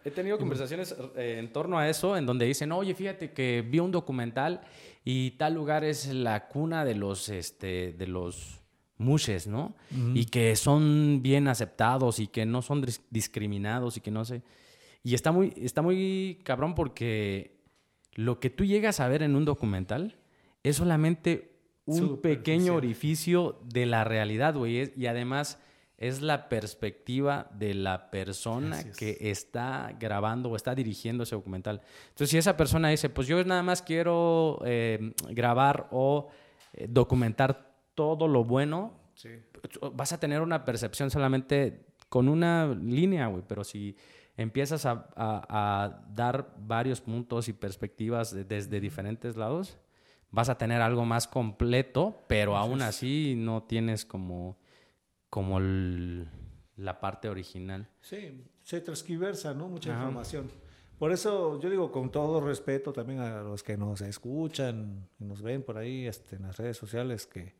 he tenido conversaciones eh, en torno a eso, en donde dicen, oye, fíjate que vi un documental y tal lugar es la cuna de los, este, de los mushes, ¿no? Y que son bien aceptados y que no son discriminados y que no sé. Y está muy, está muy cabrón porque lo que tú llegas a ver en un documental es solamente un pequeño orificio de la realidad, güey. Y además es la perspectiva de la persona que está grabando o está dirigiendo ese documental. Entonces, si esa persona dice, pues yo nada más quiero eh, grabar o eh, documentar todo lo bueno, vas a tener una percepción solamente con una línea, güey, pero si empiezas a, dar varios puntos y perspectivas desde diferentes lados, vas a tener algo más completo, pero aún así no tienes como como la parte original. Sí, se transquiversa, ¿no? Mucha información. Por eso yo digo con todo respeto también a los que nos escuchan y nos ven por ahí este, en las redes sociales que,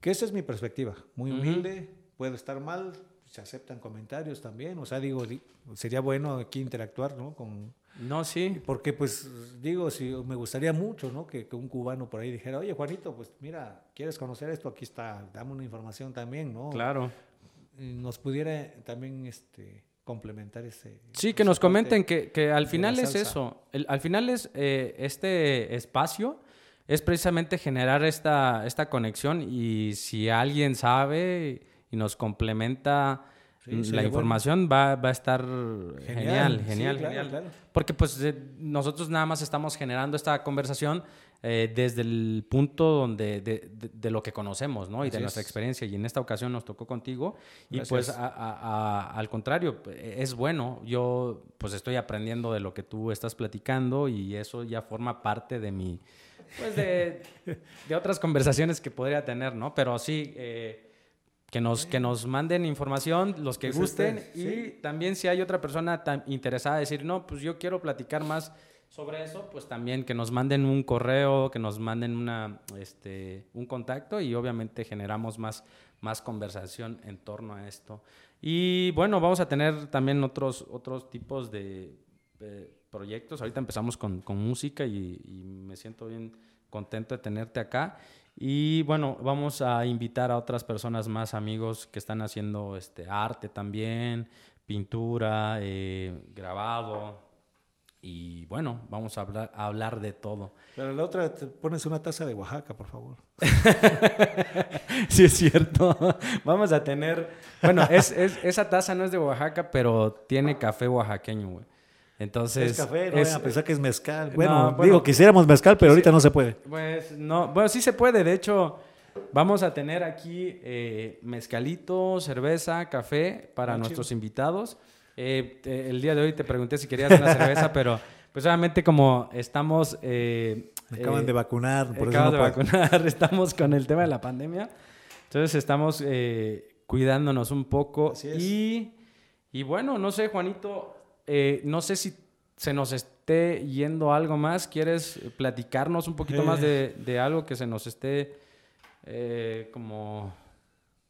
que esa es mi perspectiva, muy humilde, puede estar mal, se aceptan comentarios también, o sea, digo, sería bueno aquí interactuar, ¿no? Con, no, sí. Porque, pues, digo, si me gustaría mucho, ¿no? Que, un cubano por ahí dijera, oye, Juanito, pues mira, ¿quieres conocer esto? Aquí está, dame una información también, ¿no? Claro. nos pudiera también este, complementar ese. Sí, que nos comenten que, que al final es eso. al final es eh, este espacio es precisamente generar esta, esta conexión y si alguien sabe y nos complementa la información va, va, a estar genial, genial, genial. Porque pues nosotros nada más estamos generando esta conversación eh, desde el punto donde de, de, lo que conocemos, ¿no? Y de nuestra experiencia. Y en esta ocasión nos tocó contigo. Y pues al contrario, es bueno. Yo pues estoy aprendiendo de lo que tú estás platicando y eso ya forma parte de mi, pues de, de otras conversaciones que podría tener, ¿no? Pero sí... Eh, que nos, que nos manden información, los que pues gusten, este, y también si hay otra persona tan interesada decir, no, pues yo quiero platicar más sobre eso, pues también que nos manden un correo, que nos manden una, este, un contacto y obviamente generamos más, más conversación en torno a esto. Y bueno, vamos a tener también otros, otros tipos de proyectos. Ahorita empezamos con, con música y, y me siento bien contento de tenerte acá. Y bueno, vamos a invitar a otras personas más, amigos, que están haciendo este, arte también, pintura, eh, grabado. Y bueno, vamos a hablar, a hablar de todo. Pero la otra, te pones una taza de Oaxaca, por favor. sí, es cierto. Vamos a tener. Bueno, es, es, esa taza no es de Oaxaca, pero tiene café oaxaqueño, güey. Entonces. Es café, no a pensar que es mezcal. Bueno, digo, quisiéramos mezcal, pero ahorita no se puede. Pues no, bueno, sí se puede. De hecho, vamos a tener aquí eh, mezcalito, cerveza, café para ah, nuestros invitados. Eh, el día de hoy te pregunté si querías una cerveza, pero pues obviamente como estamos... Eh, acaban de vacunar. Por acaban de vacunar, estamos con el tema de la pandemia. Entonces estamos cuidándonos un poco. Y, y bueno, no sé, Juanito, eh, no sé si se nos esté yendo algo más. ¿Quieres platicarnos un poquito más de, de, algo que se nos esté eh, como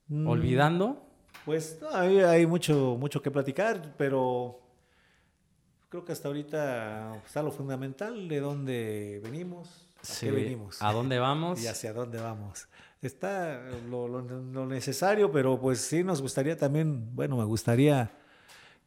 mm. olvidando? Pues hay, hay, mucho, mucho que platicar, pero creo que hasta ahorita está lo fundamental de dónde venimos, a qué venimos. ¿A dónde vamos? y hacia dónde vamos. está lo, lo- lo necesario, pero pues sí nos gustaría también, bueno, me gustaría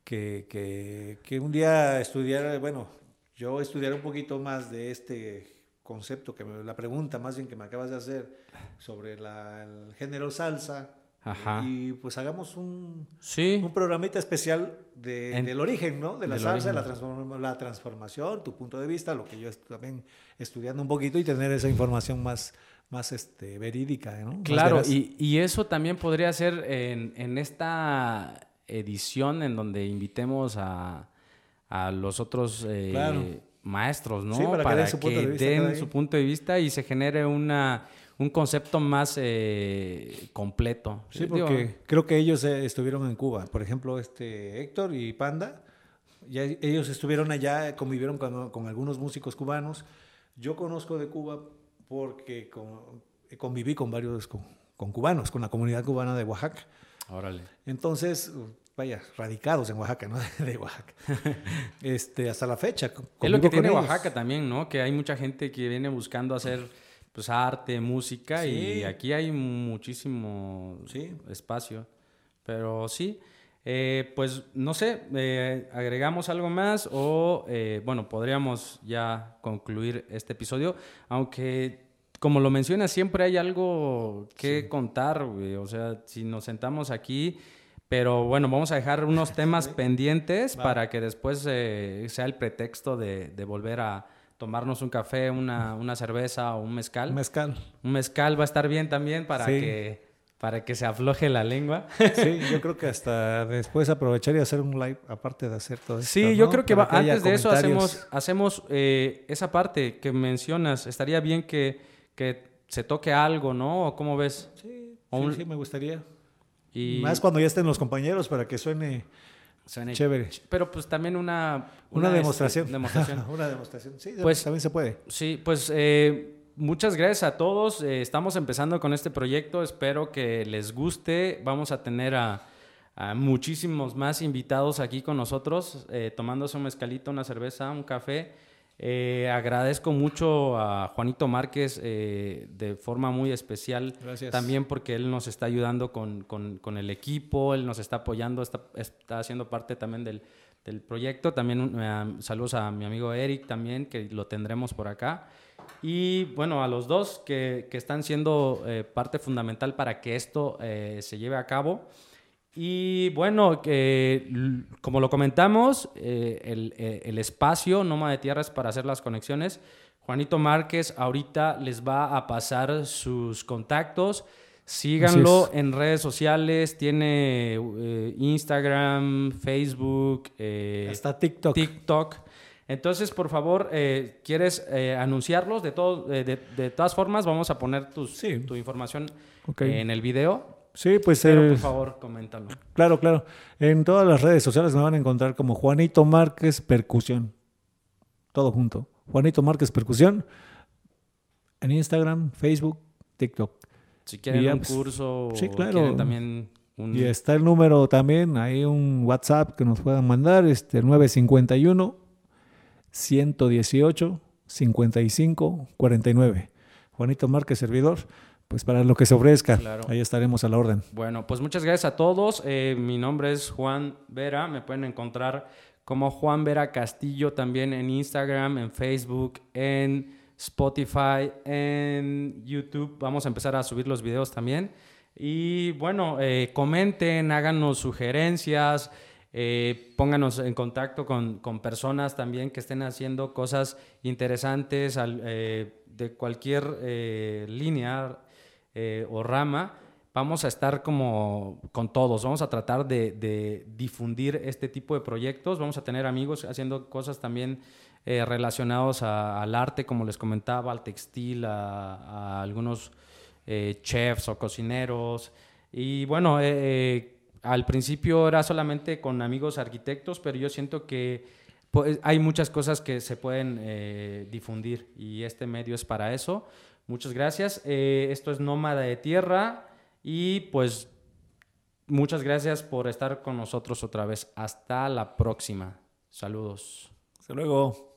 que, que- que un día estudiara, bueno, yo estudiara un poquito más de este concepto, que me- la pregunta más bien que me acabas de hacer sobre la- el género salsa. Ajá. Y pues hagamos un, Sí. un programita especial de- En- del origen, ¿no? De la salsa, la, transform- la transformación, tu punto de vista, lo que yo estoy también estudiando un poquito y tener esa información más, más este, verídica, ¿no? Claro, y, y eso también podría ser en, en esta edición en donde invitemos a, a los otros eh, Claro. maestros, ¿no? Sí, para que den su punto de vista den cada su quien. punto de vista y se genere una, un concepto más eh, completo. Sí, Digo, porque creo que ellos eh, estuvieron en Cuba. Por ejemplo, este Héctor y Panda, ya ellos estuvieron allá, convivieron con, con algunos músicos cubanos. Yo conozco de Cuba porque con- conviví con varios con, con cubanos, con la comunidad cubana de Oaxaca. Órale. Entonces, vaya, radicados en Oaxaca, ¿no? De Oaxaca. Este, hasta la fecha. Es lo que tiene ellos. Oaxaca también, ¿no? Que hay mucha gente que viene buscando hacer pues arte, música y aquí hay muchísimo Sí. espacio. Pero sí, eh, pues no sé, eh, agregamos algo más o eh, bueno, podríamos ya concluir este episodio, aunque como lo mencionas, siempre hay algo que contar, güey. O sea, si nos sentamos aquí... Pero bueno, vamos a dejar unos temas pendientes para que después eh, sea el pretexto de, de volver a tomarnos un café, una, una cerveza o un mezcal. Mezcal. Un mezcal va a estar bien también para, Sí. que, para que se afloje la lengua. Sí, yo creo que hasta después aprovechar y hacer un live, aparte de hacer todo esto. Sí, yo creo que, va- antes de eso hacemos, hacemos eh, esa parte que mencionas. Estaría bien que, que se toque algo, ¿no? ¿O cómo ves? Sí, sí, me gustaría. Y Más cuando ya estén los compañeros para que suene suene- chévere. Pero pues también una... una, este, demostración. demostración. una demostración. Sí, Pues- también se puede. Sí, pues eh, muchas gracias a todos. Eh, estamos empezando con este proyecto. Espero que les guste. Vamos a tener a, a muchísimos más invitados aquí con nosotros, eh, tomándose un mezcalito, una cerveza, un café. Eh, agradezco mucho a Juanito Márquez eh, de forma muy especial. Gracias. También porque él nos está ayudando con, con- con el equipo, él nos está apoyando, está, está haciendo parte también del, del proyecto. También eh, saludos a mi amigo Eric también, que lo tendremos por acá. Y bueno, a los dos que, que están siendo eh, parte fundamental para que esto eh, se lleve a cabo. Y bueno, que, como lo comentamos, eh, el, eh, el espacio Noma de Tierra es para hacer las conexiones. Juanito Márquez ahorita les va a pasar sus contactos. Síganlo en redes sociales. Tiene eh, Instagram, Facebook, eh, Hasta TikTok. TikTok. Entonces, por favor, eh, ¿quieres eh, anunciarlos? De, todo, eh, de, de todas formas, vamos a poner tus- Sí. tu información en el video. Sí, pues Pero, eh, por favor, coméntalo. claro, claro. En todas las redes sociales me van a encontrar como Juanito Márquez Percusión. Todo junto. Juanito Márquez Percusión. En Instagram, Facebook, TikTok. Si quieren ya, un pues, curso sí, claro. también un... Y está el número también, hay un WhatsApp que nos puedan mandar, este 951 118 55 49. Juanito Márquez, servidor, pues para lo que se ofrezca, Claro. ahí estaremos a la orden. Bueno, pues muchas gracias a todos. Eh, mi nombre es Juan Vera. Me pueden encontrar como Juan Vera Castillo también en Instagram, en Facebook, en Spotify, en YouTube. Vamos a empezar a subir los videos también. Y bueno, eh, comenten, háganos sugerencias, eh, pónganos en contacto con, con personas también que estén haciendo cosas interesantes al- de cualquier línea eh, o rama. Vamos a estar como con todos, vamos a tratar de, difundir este tipo de proyectos, vamos a tener amigos haciendo cosas también eh, relacionados a- al arte, como les comentaba, al textil, a, algunos eh, chefs o cocineros. Y bueno, eh, al principio era solamente con amigos arquitectos, pero yo siento que pues, hay muchas cosas que se pueden difundir y este medio es para eso. Muchas gracias. Eh, esto es Nómada de Tierra y pues muchas gracias por estar con nosotros otra vez. Hasta la próxima. Saludos. Hasta luego.